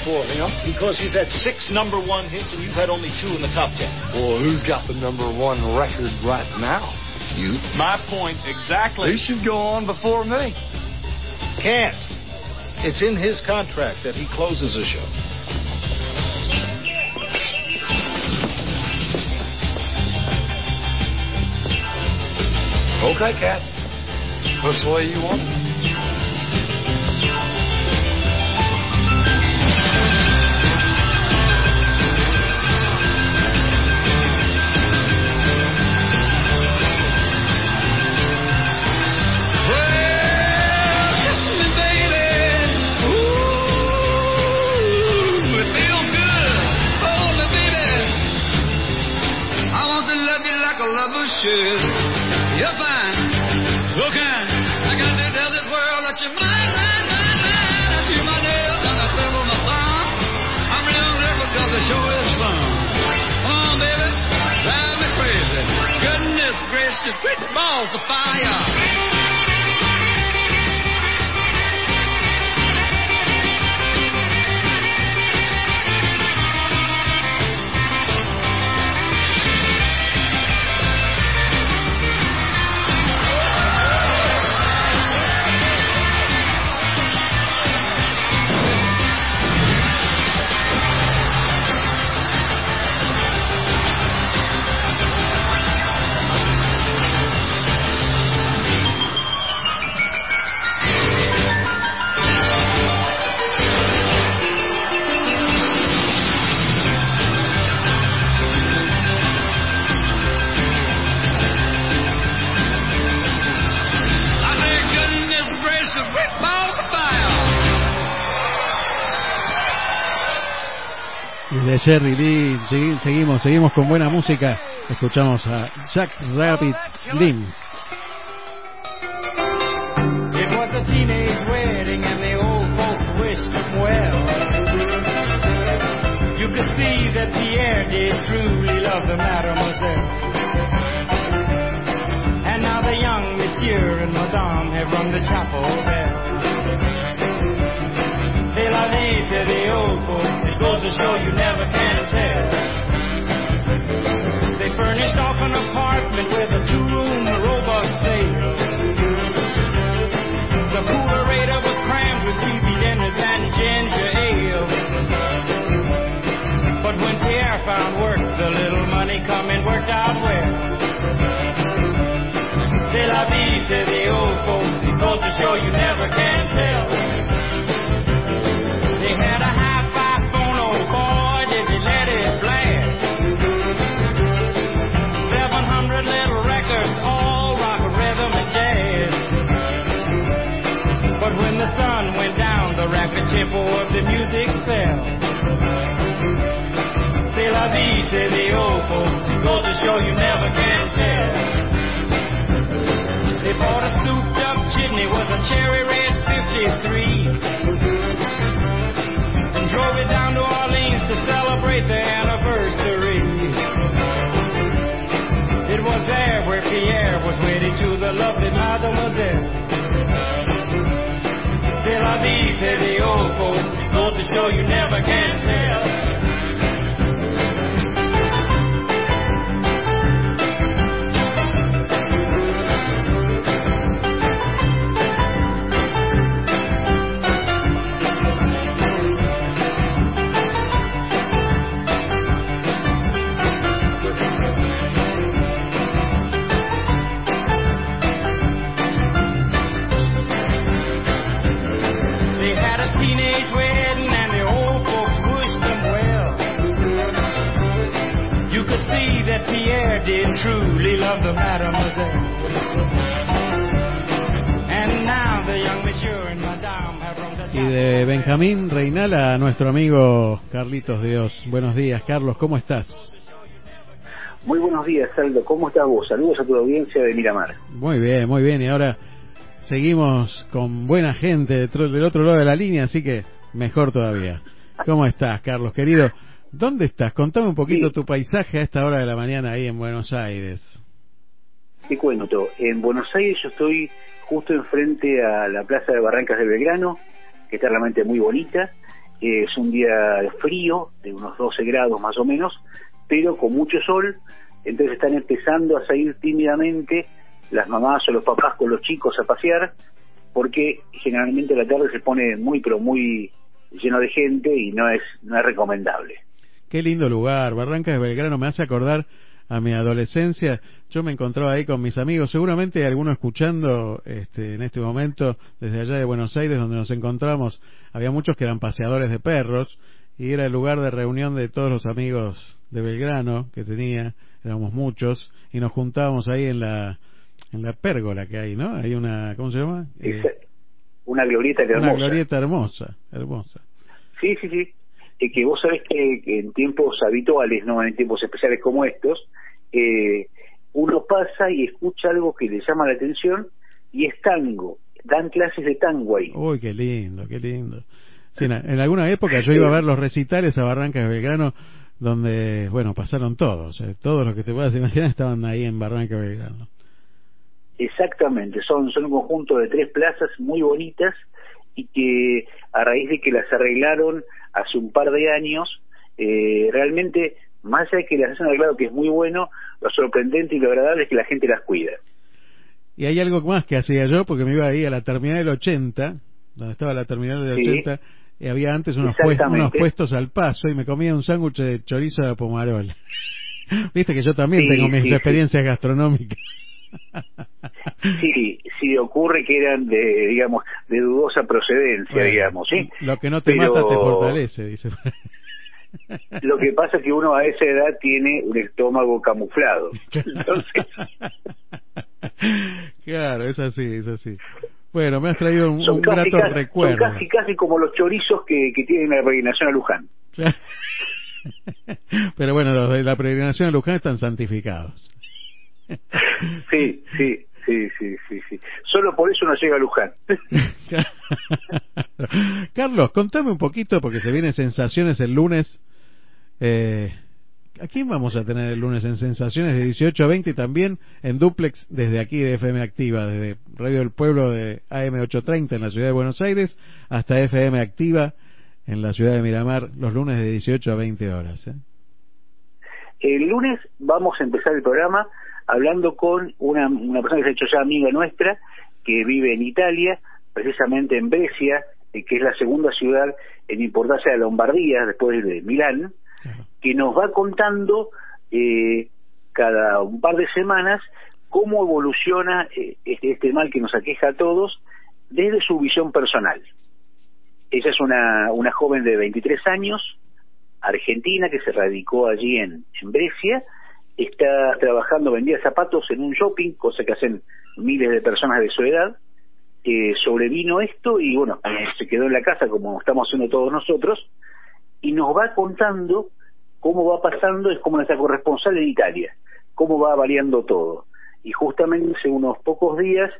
On before him? Because he's had six number one hits and you've had only two in the top ten. Well, who's got the number one record right now? You. My point exactly. He should go on before me. Can't. It's in his contract that he closes the show. Okay, Cat. That's the way you want it. A. You're fine, so kind. I got to tell this world that you're mine, mine, mine, mine. I see my nails and I on my palm. I'm real nervous because the show is fun. Come on, baby, drive me crazy. Goodness gracious, great balls of fire. De Jerry Lee segui- seguimos, seguimos con buena música. Escuchamos a Jack Rabbit Limbs. It was a teenage wedding and the old folks wished them well. You could see that Pierre did truly love the mademoiselle. And now the young monsieur and madame have rung the chapel bell. To show you never can tell. They furnished off an apartment with a two-room robust sale. The coolerator was crammed with TV dinners and ginger ale. But when Pierre found work, the little money coming worked out well. C'est la vie to the old folks. It goes to show you never can 53. Drove it down to Orleans to celebrate their anniversary. It was there where Pierre was wedded to the lovely mademoiselle. C'est la vie to the old folks. Goes to show you never can tell. Benjamín Reinala a nuestro amigo Carlitos Dios. Buenos días, Carlos, ¿cómo estás? Muy buenos días, Aldo. ¿Cómo estás vos? Saludos a tu audiencia de Miramar. Muy bien, muy bien. Y ahora seguimos con buena gente del otro lado de la línea, así que mejor todavía. ¿Cómo estás, Carlos, querido? ¿Dónde estás? Contame un poquito tu paisaje a esta hora de la mañana ahí en Buenos Aires. Te cuento, en Buenos Aires yo estoy justo enfrente a la Plaza de Barrancas del Belgrano, está realmente muy bonita. Eh, es un día frío, de unos 12 grados más o menos, pero con mucho sol. Entonces están empezando a salir tímidamente las mamás o los papás con los chicos a pasear, porque generalmente la tarde se pone muy, pero muy lleno de gente y no es, no es recomendable. Qué lindo lugar. Barrancas de Belgrano me hace acordar a mi adolescencia. Yo me encontraba ahí con mis amigos, seguramente alguno escuchando este, en este momento desde allá de Buenos Aires, donde nos encontramos. Había muchos que eran paseadores de perros y era el lugar de reunión de todos los amigos de Belgrano que tenía. Éramos muchos y nos juntábamos ahí en la en la pérgola que hay, ¿no? Hay una, ¿cómo se llama? Eh, Una glorieta que una glorieta hermosa, hermosa. Sí, sí, sí. Es que vos sabés que, que en tiempos habituales, no en tiempos especiales como estos, eh, uno pasa y escucha algo que le llama la atención y es tango. Dan clases de tango ahí. Uy, qué lindo, qué lindo. Sí, en, en alguna época yo iba a ver los recitales a Barrancas de Belgrano, donde, bueno, pasaron todos. eh, todos los que te puedas imaginar estaban ahí en Barranca de Belgrano. Exactamente, son, son un conjunto de tres plazas muy bonitas y que a raíz de que las arreglaron hace un par de años, eh, realmente, más allá de que las hayan arreglado, que es muy bueno, lo sorprendente y lo agradable es que la gente las cuida. Y hay algo más que hacía yo, porque me iba ahí a la terminal del 80, donde estaba la terminal del Sí. 80, y había antes unos, puestos, unos puestos al paso y me comía un sándwich de chorizo de pomarol. Viste que yo también Sí, tengo mis sí. experiencias gastronómicas. Sí, sí ocurre que eran de, digamos, de dudosa procedencia, Bueno, digamos, ¿sí? Lo que no te Pero- mata te fortalece, dice. Lo que pasa es que uno a esa edad tiene un estómago camuflado. Entonces, claro, es así, es así. Bueno, me has traído un, son un casi, grato casi, son recuerdo. casi, casi como los chorizos que, que tienen la peregrinación a Luján. Pero bueno, los de la peregrinación de Luján están santificados. Sí, sí, sí, sí, sí, sí. Solo por eso no llega a Luján. Carlos, contame un poquito, porque se vienen sensaciones el lunes. Eh, ¿A quién vamos a tener el lunes en sensaciones de 18 a 20 y también en duplex desde aquí de FM Activa, desde Radio del Pueblo de AM830 en la ciudad de Buenos Aires hasta FM Activa en la ciudad de Miramar los lunes de 18 a 20 horas? ¿eh? El lunes vamos a empezar el programa hablando con una, una persona que se ha hecho ya amiga nuestra, que vive en Italia, precisamente en Brescia, eh, que es la segunda ciudad en importancia de Lombardía, después de Milán, que nos va contando eh, cada un par de semanas cómo evoluciona eh, este, este mal que nos aqueja a todos desde su visión personal. Ella es una, una joven de 23 años, argentina, que se radicó allí en, en Brescia, está trabajando, vendía zapatos en un shopping, cosa que hacen miles de personas de su edad, eh, sobrevino esto y bueno, eh, se quedó en la casa como estamos haciendo todos nosotros, y nos va contando cómo va pasando, es como nuestra corresponsal en Italia, cómo va variando todo. Y justamente hace unos pocos días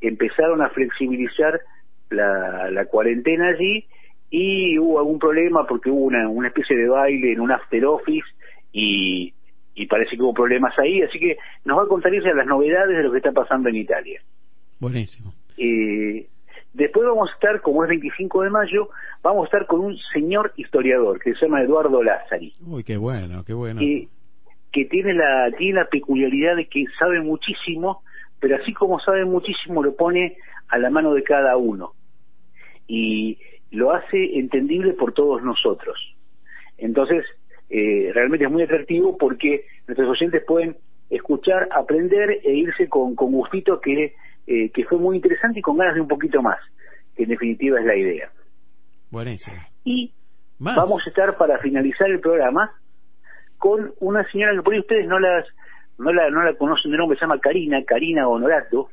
empezaron a flexibilizar la, cuarentena allí y hubo algún problema porque hubo una especie de baile en un after office y, y parece que hubo problemas ahí, así que nos va a contar ella las novedades de lo que está pasando en Italia. Buenísimo. Eh, después vamos a estar, como es 25 de mayo, vamos a estar con un señor historiador que se llama Eduardo Lázari, Uy, qué bueno, qué bueno. que, que tiene la tiene la peculiaridad de que sabe muchísimo, pero así como sabe muchísimo lo pone a la mano de cada uno y lo hace entendible por todos nosotros. Entonces, eh, realmente es muy atractivo porque nuestros oyentes pueden escuchar, aprender e irse con, con gustito que, eh, que fue muy interesante y con ganas de un poquito más, que en definitiva es la idea. Buenísimo. Y Más. vamos a estar para finalizar el programa con una señora que por ahí ustedes no las no la no la conocen de nombre, se llama Karina, Karina Honorato.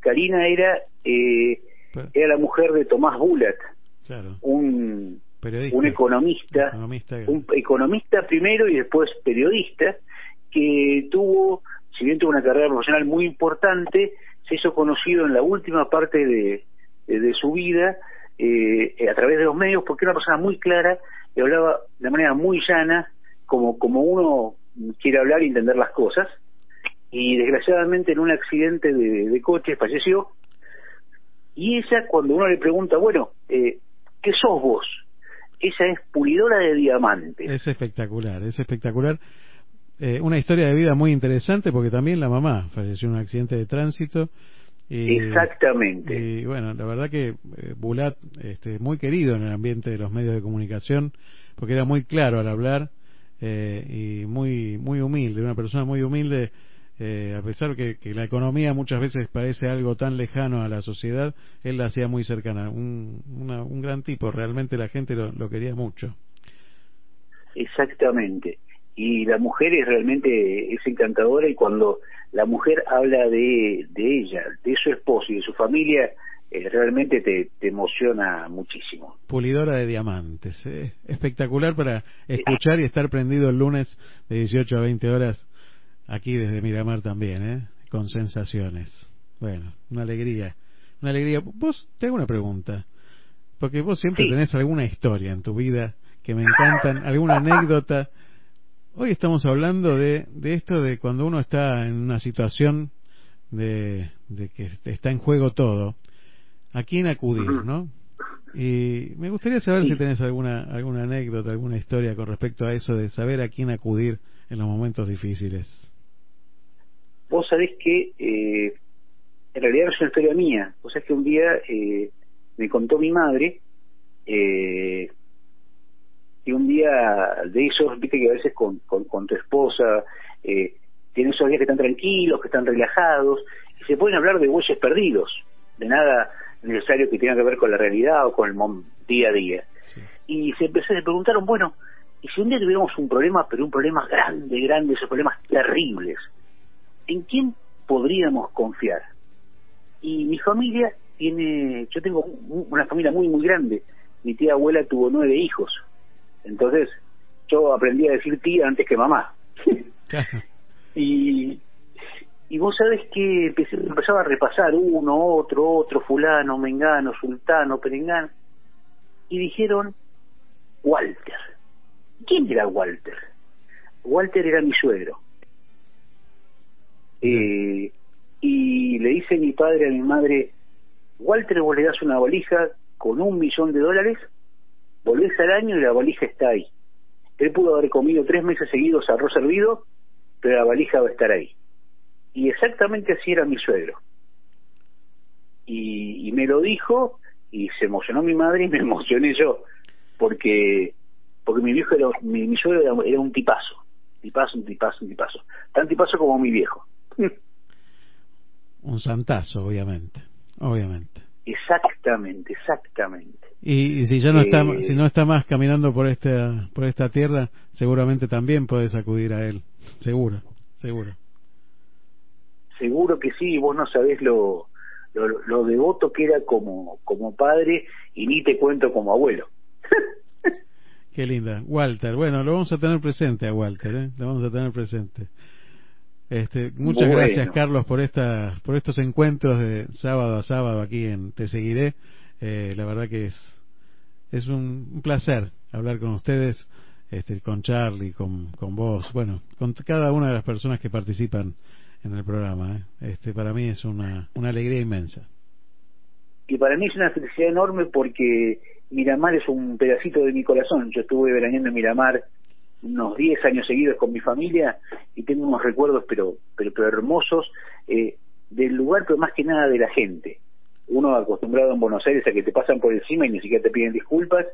Karina era eh, era la mujer de Tomás Claro. un Periodista. un economista, Economista. un economista primero y después periodista, que tuvo, si bien tuvo una carrera profesional muy importante, se hizo conocido en la última parte de, de, de su vida eh, a través de los medios, porque era una persona muy clara y hablaba de manera muy llana, como, como uno quiere hablar y entender las cosas. Y desgraciadamente en un accidente de, de coche falleció. Y ella, cuando uno le pregunta, bueno, eh, ¿qué sos vos? Ella es pulidora de diamantes. Es espectacular, es espectacular. Eh, una historia de vida muy interesante porque también la mamá falleció en un accidente de tránsito. Y, Exactamente. Y bueno, la verdad que eh, Bulat, este, muy querido en el ambiente de los medios de comunicación, porque era muy claro al hablar eh, y muy muy humilde, una persona muy humilde, eh, a pesar que, que la economía muchas veces parece algo tan lejano a la sociedad, él la hacía muy cercana. Un, una- un gran tipo, realmente la gente lo, lo quería mucho. Exactamente. Y la mujer es realmente es encantadora y cuando la mujer habla de, de ella, de su esposo y de su familia, eh, realmente te, te emociona muchísimo. Pulidora de diamantes. eh. Espectacular para escuchar y estar prendido el lunes de 18 a 20 horas aquí desde Miramar también, ¿eh? Con sensaciones. Bueno, una alegría. Una alegría. Vos, te hago una pregunta. Porque vos siempre Sí. tenés alguna historia en tu vida que me encantan, alguna anécdota. Hoy estamos hablando de, de esto de cuando uno está en una situación de, de que está en juego todo, a quién acudir, ¿no? Y me gustaría saber si tenés alguna alguna anécdota, alguna historia con respecto a eso de saber a quién acudir en los momentos difíciles. Vos sabés que eh, en realidad no es una historia mía. Vos sabés que un día eh, me contó mi madre eh, que un día de esos, viste que a veces con, con, con tu esposa eh, tienen esos días que están tranquilos, que están relajados, y se pueden hablar de bueyes perdidos, de nada necesario que tenga que ver con la realidad o con el día a día. Y se empezó, se preguntaron, bueno, y si un día tuviéramos un problema, pero un problema grande, grande, esos problemas terribles, ¿en quién podríamos confiar? Y mi familia tiene, yo tengo un- una familia muy, muy grande. Mi tía abuela tuvo nueve hijos. Entonces, yo aprendí a decir tía antes que mamá. y, y vos sabés que empecé, empezaba a repasar uno, otro, otro, fulano, mengano, sultano, perengano. Y dijeron, Walter. ¿Quién era Walter? Walter era mi suegro. Eh, y le dice mi padre a mi madre, Walter, vos le das una valija con un millón de dólares, volvés al año y la valija está ahí. Él pudo haber comido tres meses seguidos arroz hervido, pero la valija va a estar ahí. Y exactamente así era mi suegro. Y, y me lo dijo y se emocionó mi madre y me emocioné yo, porque porque mi viejo era, mi, mi suegro era, era un tipazo, tipazo, un tipazo, un tipazo, tan tipazo como mi viejo. Un santazo, obviamente, obviamente. Exactamente, exactamente. Y, y si ya no está, Eh, si no está más caminando por esta, por esta tierra, seguramente también puedes acudir a él, seguro, seguro. Seguro que sí, vos no sabés lo, lo, lo devoto que era como, como padre y ni te cuento como abuelo. Qué linda. Walter, bueno, lo vamos a tener presente a Walter, ¿eh? Lo vamos a tener presente. Este, muchas Bueno. gracias, Carlos, por esta, por estos encuentros de sábado a sábado aquí en Te Seguiré. Eh, la verdad que es, es un, un placer hablar con ustedes, este, con Charlie, con, con vos, bueno, con cada una de las personas que participan en el programa. ¿eh? Este, para mí es una, una alegría inmensa. Y para mí es una felicidad enorme porque Miramar es un pedacito de mi corazón. Yo estuve veraneando en Miramar unos 10 años seguidos con mi familia y tengo unos recuerdos pero pero, pero hermosos eh, del lugar, pero más que nada de la gente. Uno acostumbrado en Buenos Aires a que te pasan por encima y ni siquiera te piden disculpas.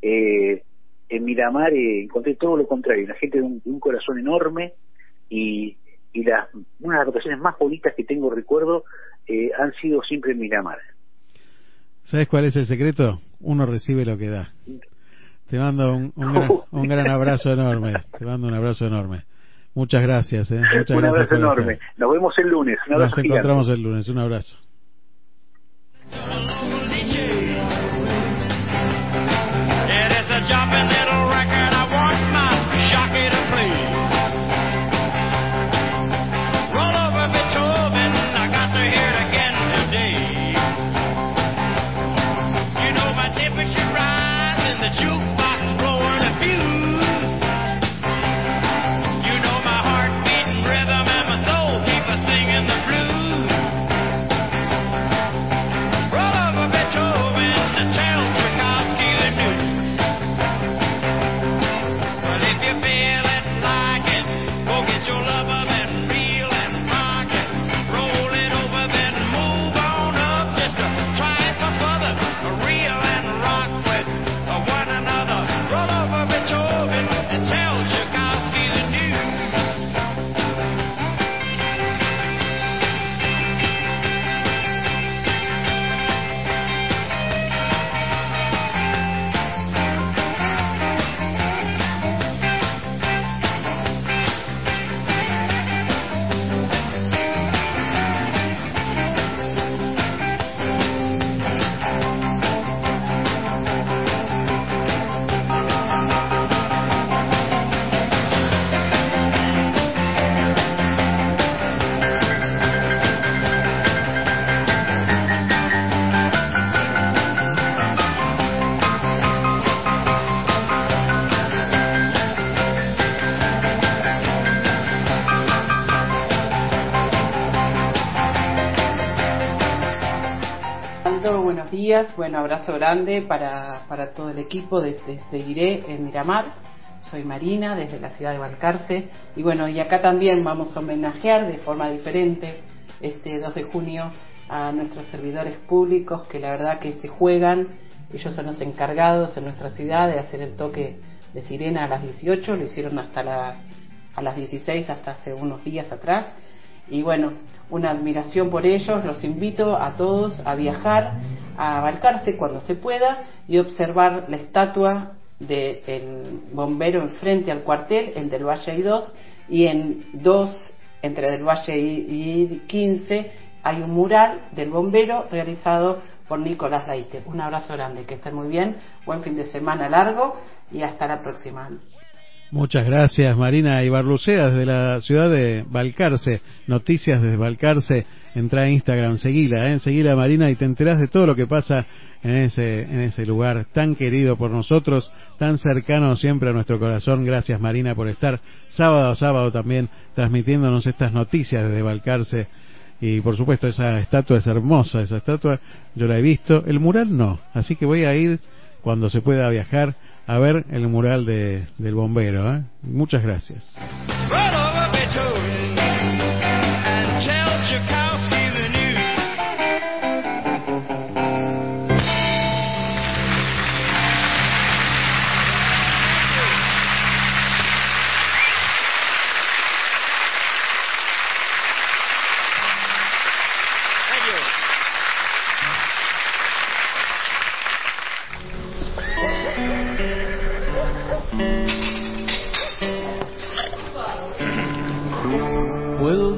Eh, en Miramar eh, encontré todo lo contrario, la gente de un, de un corazón enorme y, y las, una de las vacaciones más bonitas que tengo recuerdo eh, han sido siempre en Miramar. ¿Sabes cuál es el secreto? Uno recibe lo que da. Te mando un, un, gran, un gran abrazo enorme. Te mando un abrazo enorme. Muchas gracias, ¿eh? Muchas un abrazo enorme. estar. Nos vemos el lunes. Nos gigante. encontramos el lunes. Un abrazo. Días. Bueno, abrazo grande para, para todo el equipo de, de Seguiré en Miramar. Soy Marina, desde la ciudad de Balcarce. Y bueno, y acá también vamos a homenajear de forma diferente este 2 de junio a nuestros servidores públicos que la verdad que se juegan. Ellos son los encargados en nuestra ciudad de hacer el toque de sirena a las 18, lo hicieron hasta las, a las 16, hasta hace unos días atrás. Y bueno, una admiración por ellos. Los invito a todos a viajar, a Balcarce cuando se pueda y observar la estatua del bombero enfrente al cuartel, el del Valle I2, y en dos, entre del Valle y, y 15, hay un mural del bombero realizado por Nicolás Laite. Un abrazo grande, que estén muy bien, buen fin de semana largo y hasta la próxima. Muchas gracias, Marina Ibarlucea, desde la ciudad de Balcarce. Noticias desde Balcarce. Entra a Instagram, seguila, ¿eh? seguila Marina y te enterás de todo lo que pasa en ese, en ese lugar tan querido por nosotros, tan cercano siempre a nuestro corazón. Gracias, Marina, por estar sábado a sábado también transmitiéndonos estas noticias desde Balcarce. Y por supuesto, esa estatua es hermosa, esa estatua yo la he visto. El mural no, así que voy a ir cuando se pueda viajar a ver el mural de, del bombero. ¿eh? Muchas gracias.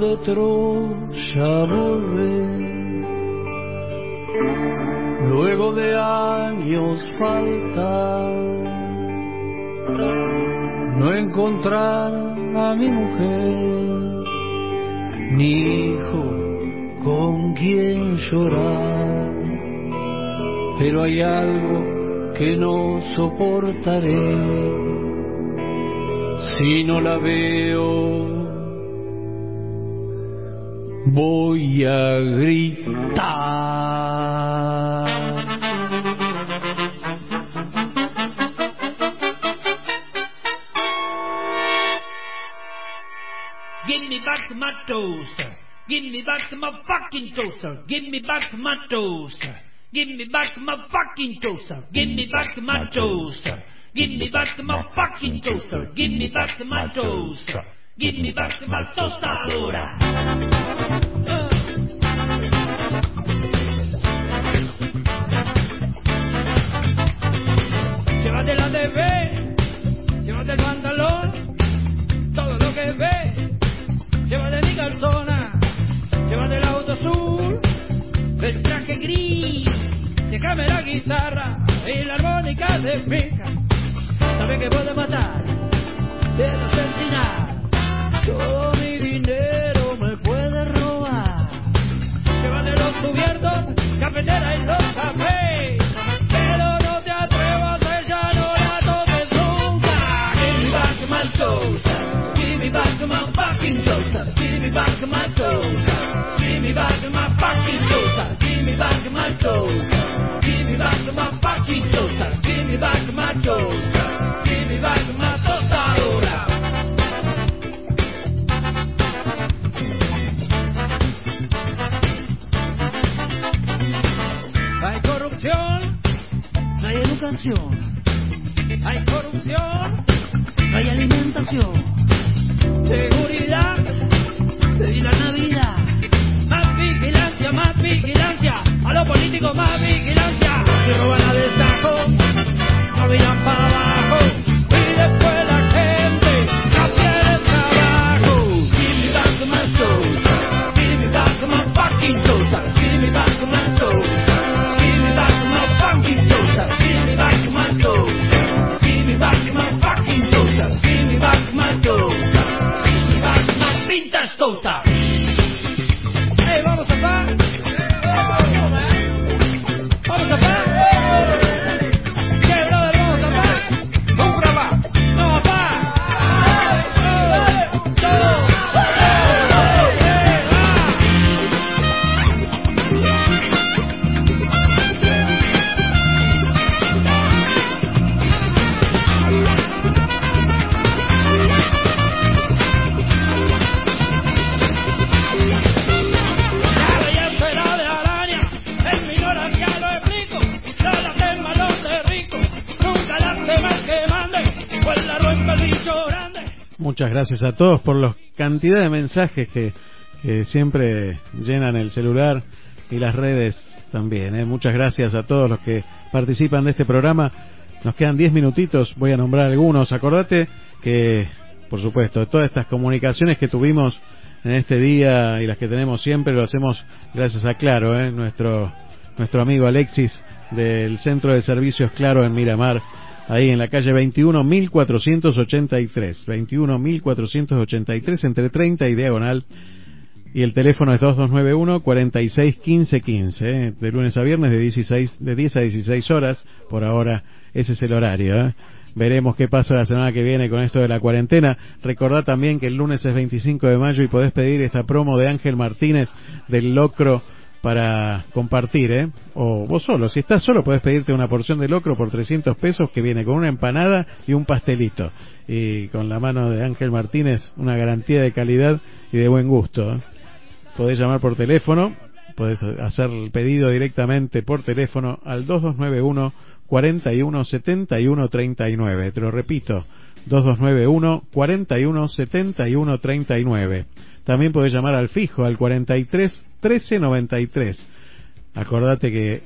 De Troya volver, luego de años faltar, no encontrar a mi mujer, ni hijo con quien llorar, pero hay algo que no soportaré. Si no la veo voy a gritar. Give me back my toaster. Give me back my fucking toaster. Give me back my toaster. Give me back my fucking toaster. Give me back my toaster. Give me back my fucking toaster. Give me back my toaster. Give me back my tostadora. Llévate TV, llévate el pantalón, todo lo que ves. Llévate mi calzona, llévate el auto azul, el traje gris. Déjame la guitarra y la armónica de pica. Sabe que puede matar, pero asesinar. Todo mi dinero me puede robar. Llévate los cubiertos, cafetera y los cafés. Me back my fucking toaster. Give me back my toaster. Give me back my fucking toaster. Give me back my toaster. Give me back my fucking toaster. Give me back my toaster. Give me back my tostadora. Hay corrupción, no hay educación. Hay corrupción, no hay alimentación. Seguridad, y la Navidad. Más vigilancia, más vigilancia. A los políticos más vigilancia. Si roban destajo, no para gracias a todos por la cantidad de mensajes que, que siempre llenan el celular y las redes también. ¿eh? Muchas gracias a todos los que participan de este programa. Nos quedan 10 minutitos, voy a nombrar algunos. Acordate que, por supuesto, de todas estas comunicaciones que tuvimos en este día y las que tenemos siempre, lo hacemos gracias a Claro, ¿eh? nuestro, nuestro amigo Alexis del Centro de Servicios Claro en Miramar, ahí en la calle 21 1483, 21 1483 entre 30 y diagonal. Y el teléfono es 2291 46 15 15, ¿eh? de lunes a viernes de 16 de 10 a 16 horas. Por ahora ese es el horario. ¿eh? Veremos qué pasa la semana que viene con esto de la cuarentena. Recordad también que el lunes es 25 de mayo y podés pedir esta promo de Ángel Martínez del Locro para compartir, ¿eh? O vos solo, si estás solo podés pedirte una porción de locro por 300 pesos que viene con una empanada y un pastelito. Y con la mano de Ángel Martínez, una garantía de calidad y de buen gusto. ¿eh? Podés llamar por teléfono, podés hacer el pedido directamente por teléfono al 2291 41 71 39. Te lo repito, 2291 41 71 39. También podés llamar al fijo al 43 13 93. Acordate que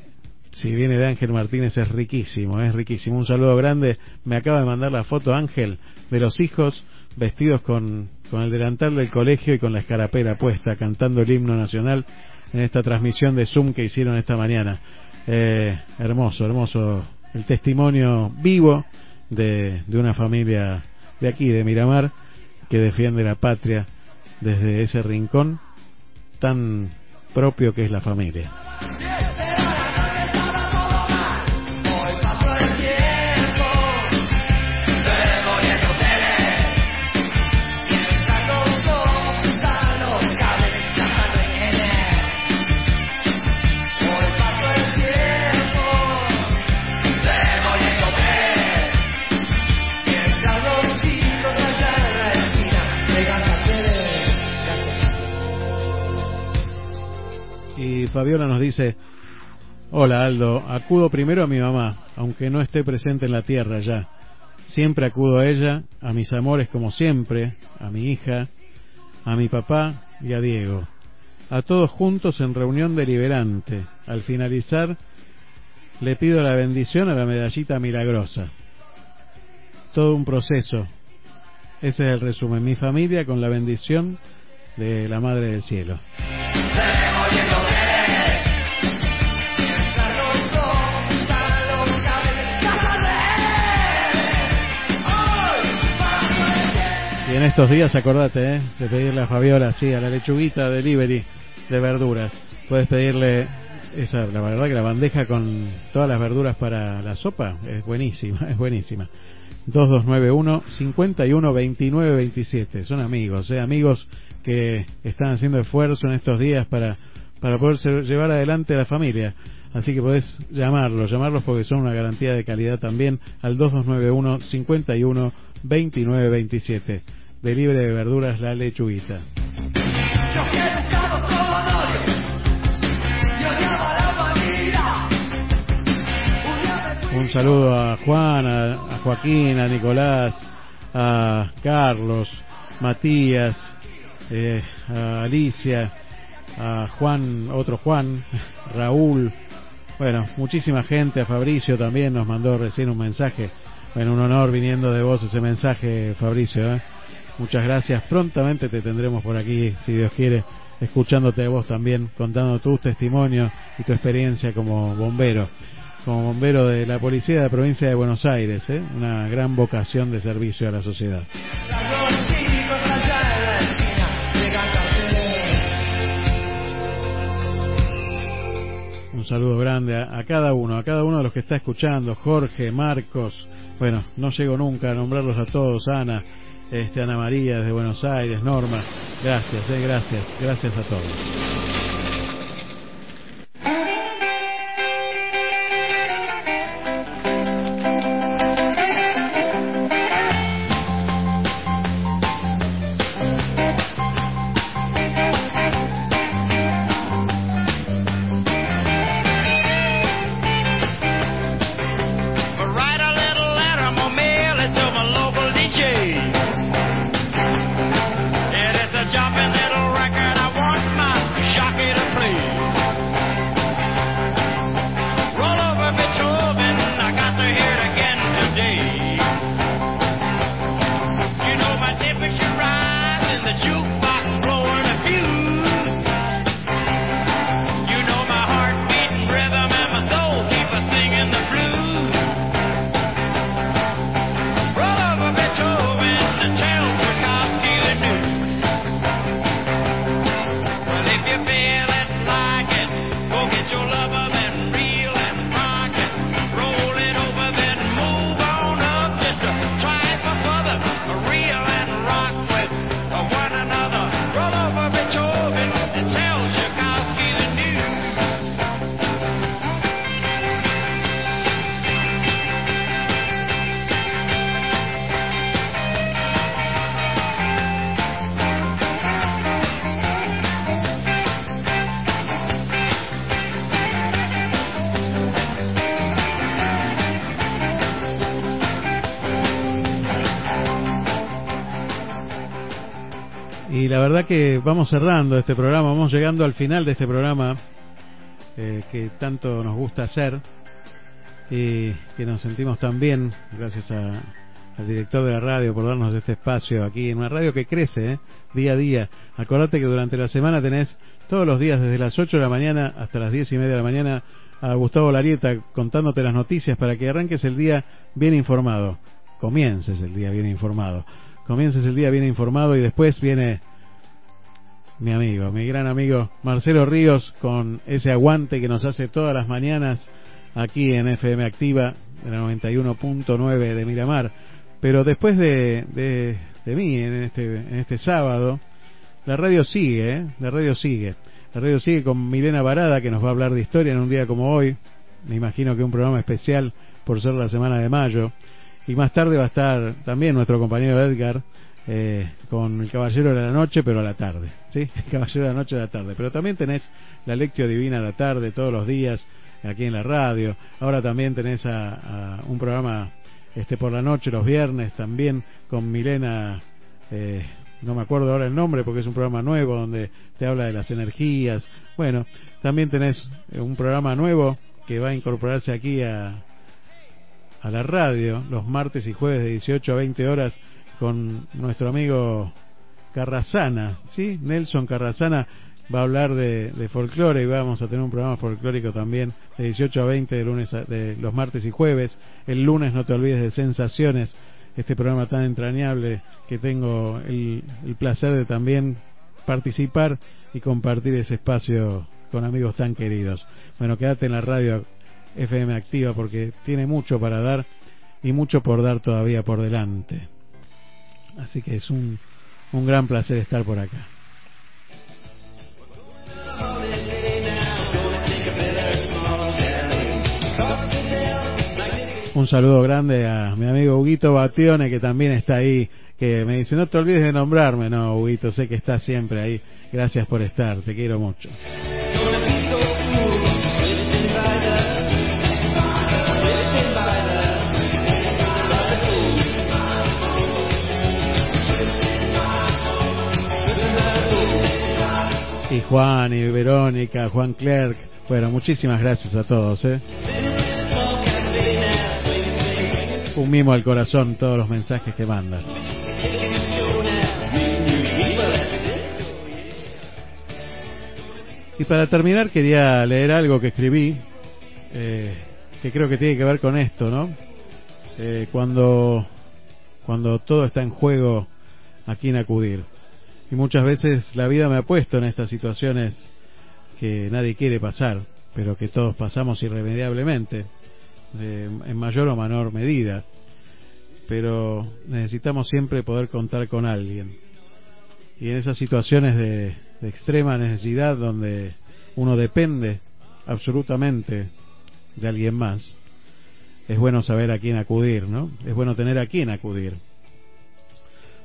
si viene de Ángel Martínez es riquísimo, es riquísimo. Un saludo grande. Me acaba de mandar la foto Ángel de los hijos vestidos con, con el delantal del colegio y con la escarapela puesta, cantando el himno nacional en esta transmisión de Zoom que hicieron esta mañana. Eh, hermoso, hermoso el testimonio vivo de, de una familia de aquí, de Miramar, que defiende la patria desde ese rincón tan propio que es la familia. Fabiola nos dice, hola Aldo, acudo primero a mi mamá, aunque no esté presente en la tierra ya. Siempre acudo a ella, a mis amores como siempre, a mi hija, a mi papá y a Diego. A todos juntos en reunión deliberante. Al finalizar, le pido la bendición a la medallita milagrosa. Todo un proceso. Ese es el resumen. Mi familia con la bendición de la Madre del Cielo. En estos días acordate ¿eh? de pedirle a Fabiola, sí, a la lechuguita delivery de verduras. Puedes pedirle esa, la verdad que la bandeja con todas las verduras para la sopa es buenísima, es buenísima. 2291 51 29 27. Son amigos, ¿eh? amigos que están haciendo esfuerzo en estos días para, para poder llevar adelante la familia. Así que podés llamarlos, llamarlos porque son una garantía de calidad también al 2291 51 29 27. De libre de verduras la lechuguita. Un saludo a Juan, a, a Joaquín, a Nicolás, a Carlos, Matías, eh, a Alicia, a Juan, otro Juan, Raúl, bueno, muchísima gente, a Fabricio también nos mandó recién un mensaje. Bueno, un honor viniendo de vos ese mensaje, Fabricio. ¿eh? Muchas gracias. Prontamente te tendremos por aquí, si Dios quiere, escuchándote a vos también, contando tus testimonios y tu experiencia como bombero, como bombero de la policía de la provincia de Buenos Aires, ¿eh? una gran vocación de servicio a la sociedad. Un saludo grande a cada uno, a cada uno de los que está escuchando, Jorge, Marcos, bueno, no llego nunca a nombrarlos a todos, Ana, este, Ana María desde Buenos Aires, Norma, gracias, eh, gracias, gracias a todos. Vamos cerrando este programa, vamos llegando al final de este programa eh, que tanto nos gusta hacer y que nos sentimos tan bien gracias a, al director de la radio por darnos este espacio aquí en una radio que crece ¿eh? día a día. Acordate que durante la semana tenés todos los días desde las 8 de la mañana hasta las 10 y media de la mañana a Gustavo Larieta contándote las noticias para que arranques el día bien informado. Comiences el día bien informado. Comiences el día bien informado y después viene mi amigo, mi gran amigo Marcelo Ríos con ese aguante que nos hace todas las mañanas aquí en FM Activa de la 91.9 de Miramar. Pero después de, de, de mí en este, en este sábado, la radio sigue, ¿eh? la radio sigue. La radio sigue con Milena Varada que nos va a hablar de historia en un día como hoy. Me imagino que un programa especial por ser la semana de mayo. Y más tarde va a estar también nuestro compañero Edgar eh, con el Caballero de la Noche, pero a la tarde. ¿Sí? Caballero de la Noche a la tarde. Pero también tenés la Lectio Divina a la tarde, todos los días, aquí en la radio. Ahora también tenés a, un programa este por la noche, los viernes, también con Milena. Eh, no me acuerdo ahora el nombre porque es un programa nuevo donde te habla de las energías. Bueno, también tenés un programa nuevo que va a incorporarse aquí a, a la radio los martes y jueves de 18 a 20 horas con nuestro amigo Carrasana, ¿sí? Nelson Carrasana va a hablar de, de folclore y vamos a tener un programa folclórico también de 18 a 20 de lunes a, de los martes y jueves. El lunes no te olvides de Sensaciones, este programa tan entrañable que tengo el, el placer de también participar y compartir ese espacio con amigos tan queridos. Bueno, quédate en la radio FM activa porque tiene mucho para dar y mucho por dar todavía por delante. Así que es un, un gran placer estar por acá. Un saludo grande a mi amigo Huguito Batione que también está ahí, que me dice no te olvides de nombrarme, no Huguito, sé que estás siempre ahí, gracias por estar, te quiero mucho. Juan y Verónica, Juan Clerc. Bueno, muchísimas gracias a todos. ¿eh? Un mimo al corazón todos los mensajes que mandan. Y para terminar quería leer algo que escribí, eh, que creo que tiene que ver con esto, ¿no? Eh, cuando, cuando todo está en juego, a quién acudir. Y muchas veces la vida me ha puesto en estas situaciones que nadie quiere pasar, pero que todos pasamos irremediablemente, de, en mayor o menor medida. Pero necesitamos siempre poder contar con alguien. Y en esas situaciones de, de extrema necesidad donde uno depende absolutamente de alguien más, es bueno saber a quién acudir, ¿no? Es bueno tener a quién acudir.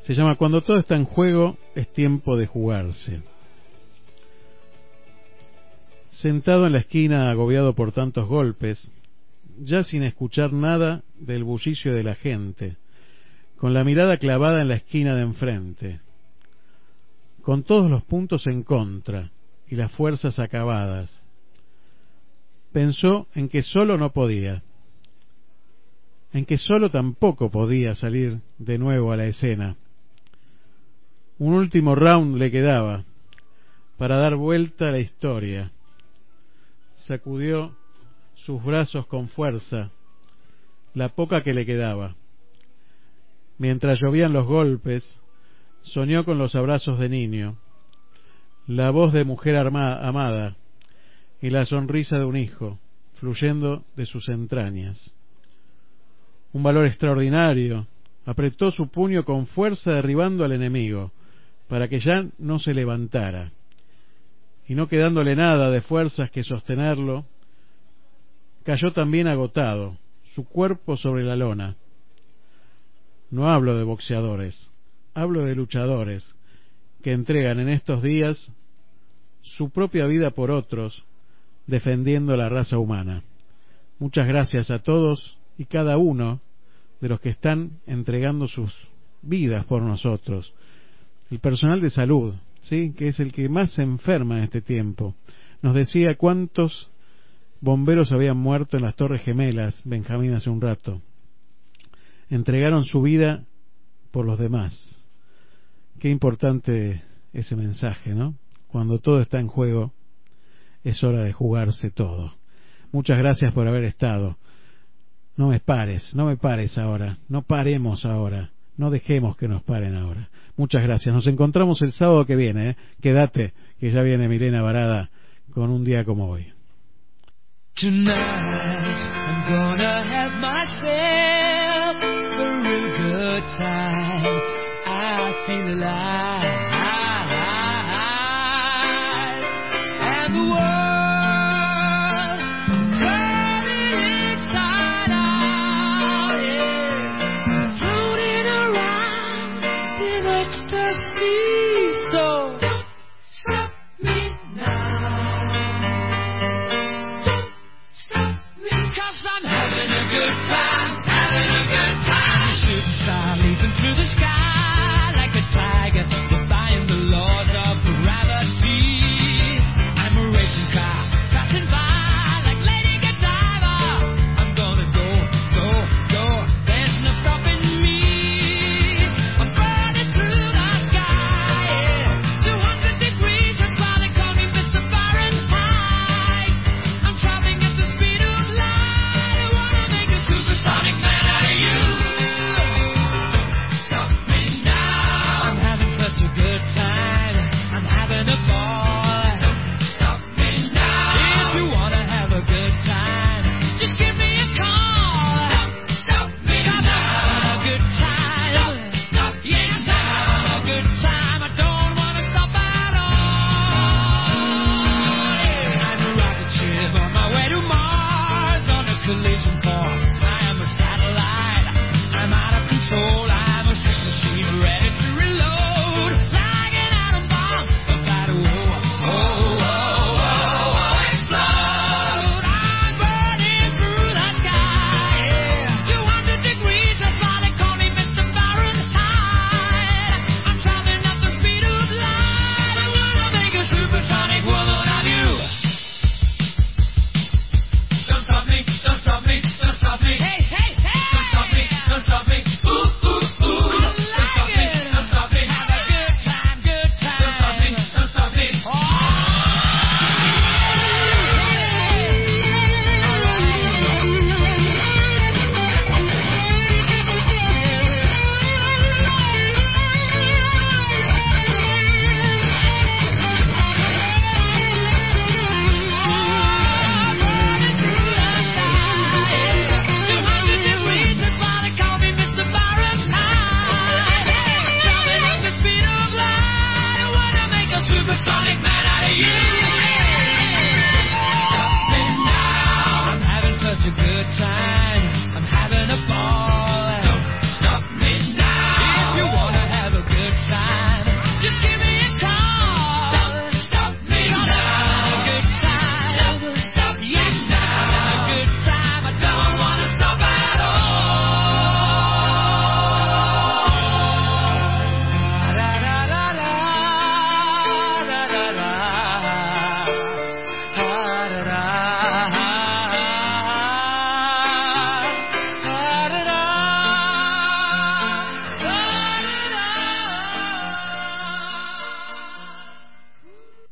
Se llama Cuando todo está en juego es tiempo de jugarse. Sentado en la esquina agobiado por tantos golpes, ya sin escuchar nada del bullicio de la gente, con la mirada clavada en la esquina de enfrente, con todos los puntos en contra y las fuerzas acabadas, pensó en que solo no podía, en que solo tampoco podía salir de nuevo a la escena. Un último round le quedaba para dar vuelta a la historia. Sacudió sus brazos con fuerza, la poca que le quedaba. Mientras llovían los golpes, soñó con los abrazos de niño, la voz de mujer amada y la sonrisa de un hijo fluyendo de sus entrañas. Un valor extraordinario apretó su puño con fuerza derribando al enemigo para que ya no se levantara, y no quedándole nada de fuerzas que sostenerlo, cayó también agotado, su cuerpo sobre la lona. No hablo de boxeadores, hablo de luchadores que entregan en estos días su propia vida por otros, defendiendo la raza humana. Muchas gracias a todos y cada uno de los que están entregando sus vidas por nosotros el personal de salud, ¿sí? que es el que más se enferma en este tiempo. Nos decía cuántos bomberos habían muerto en las Torres Gemelas, Benjamín, hace un rato. Entregaron su vida por los demás. Qué importante ese mensaje, ¿no? Cuando todo está en juego, es hora de jugarse todo. Muchas gracias por haber estado. No me pares, no me pares ahora, no paremos ahora, no dejemos que nos paren ahora. Muchas gracias. Nos encontramos el sábado que viene. ¿eh? Quédate, que ya viene Milena Varada con un día como hoy.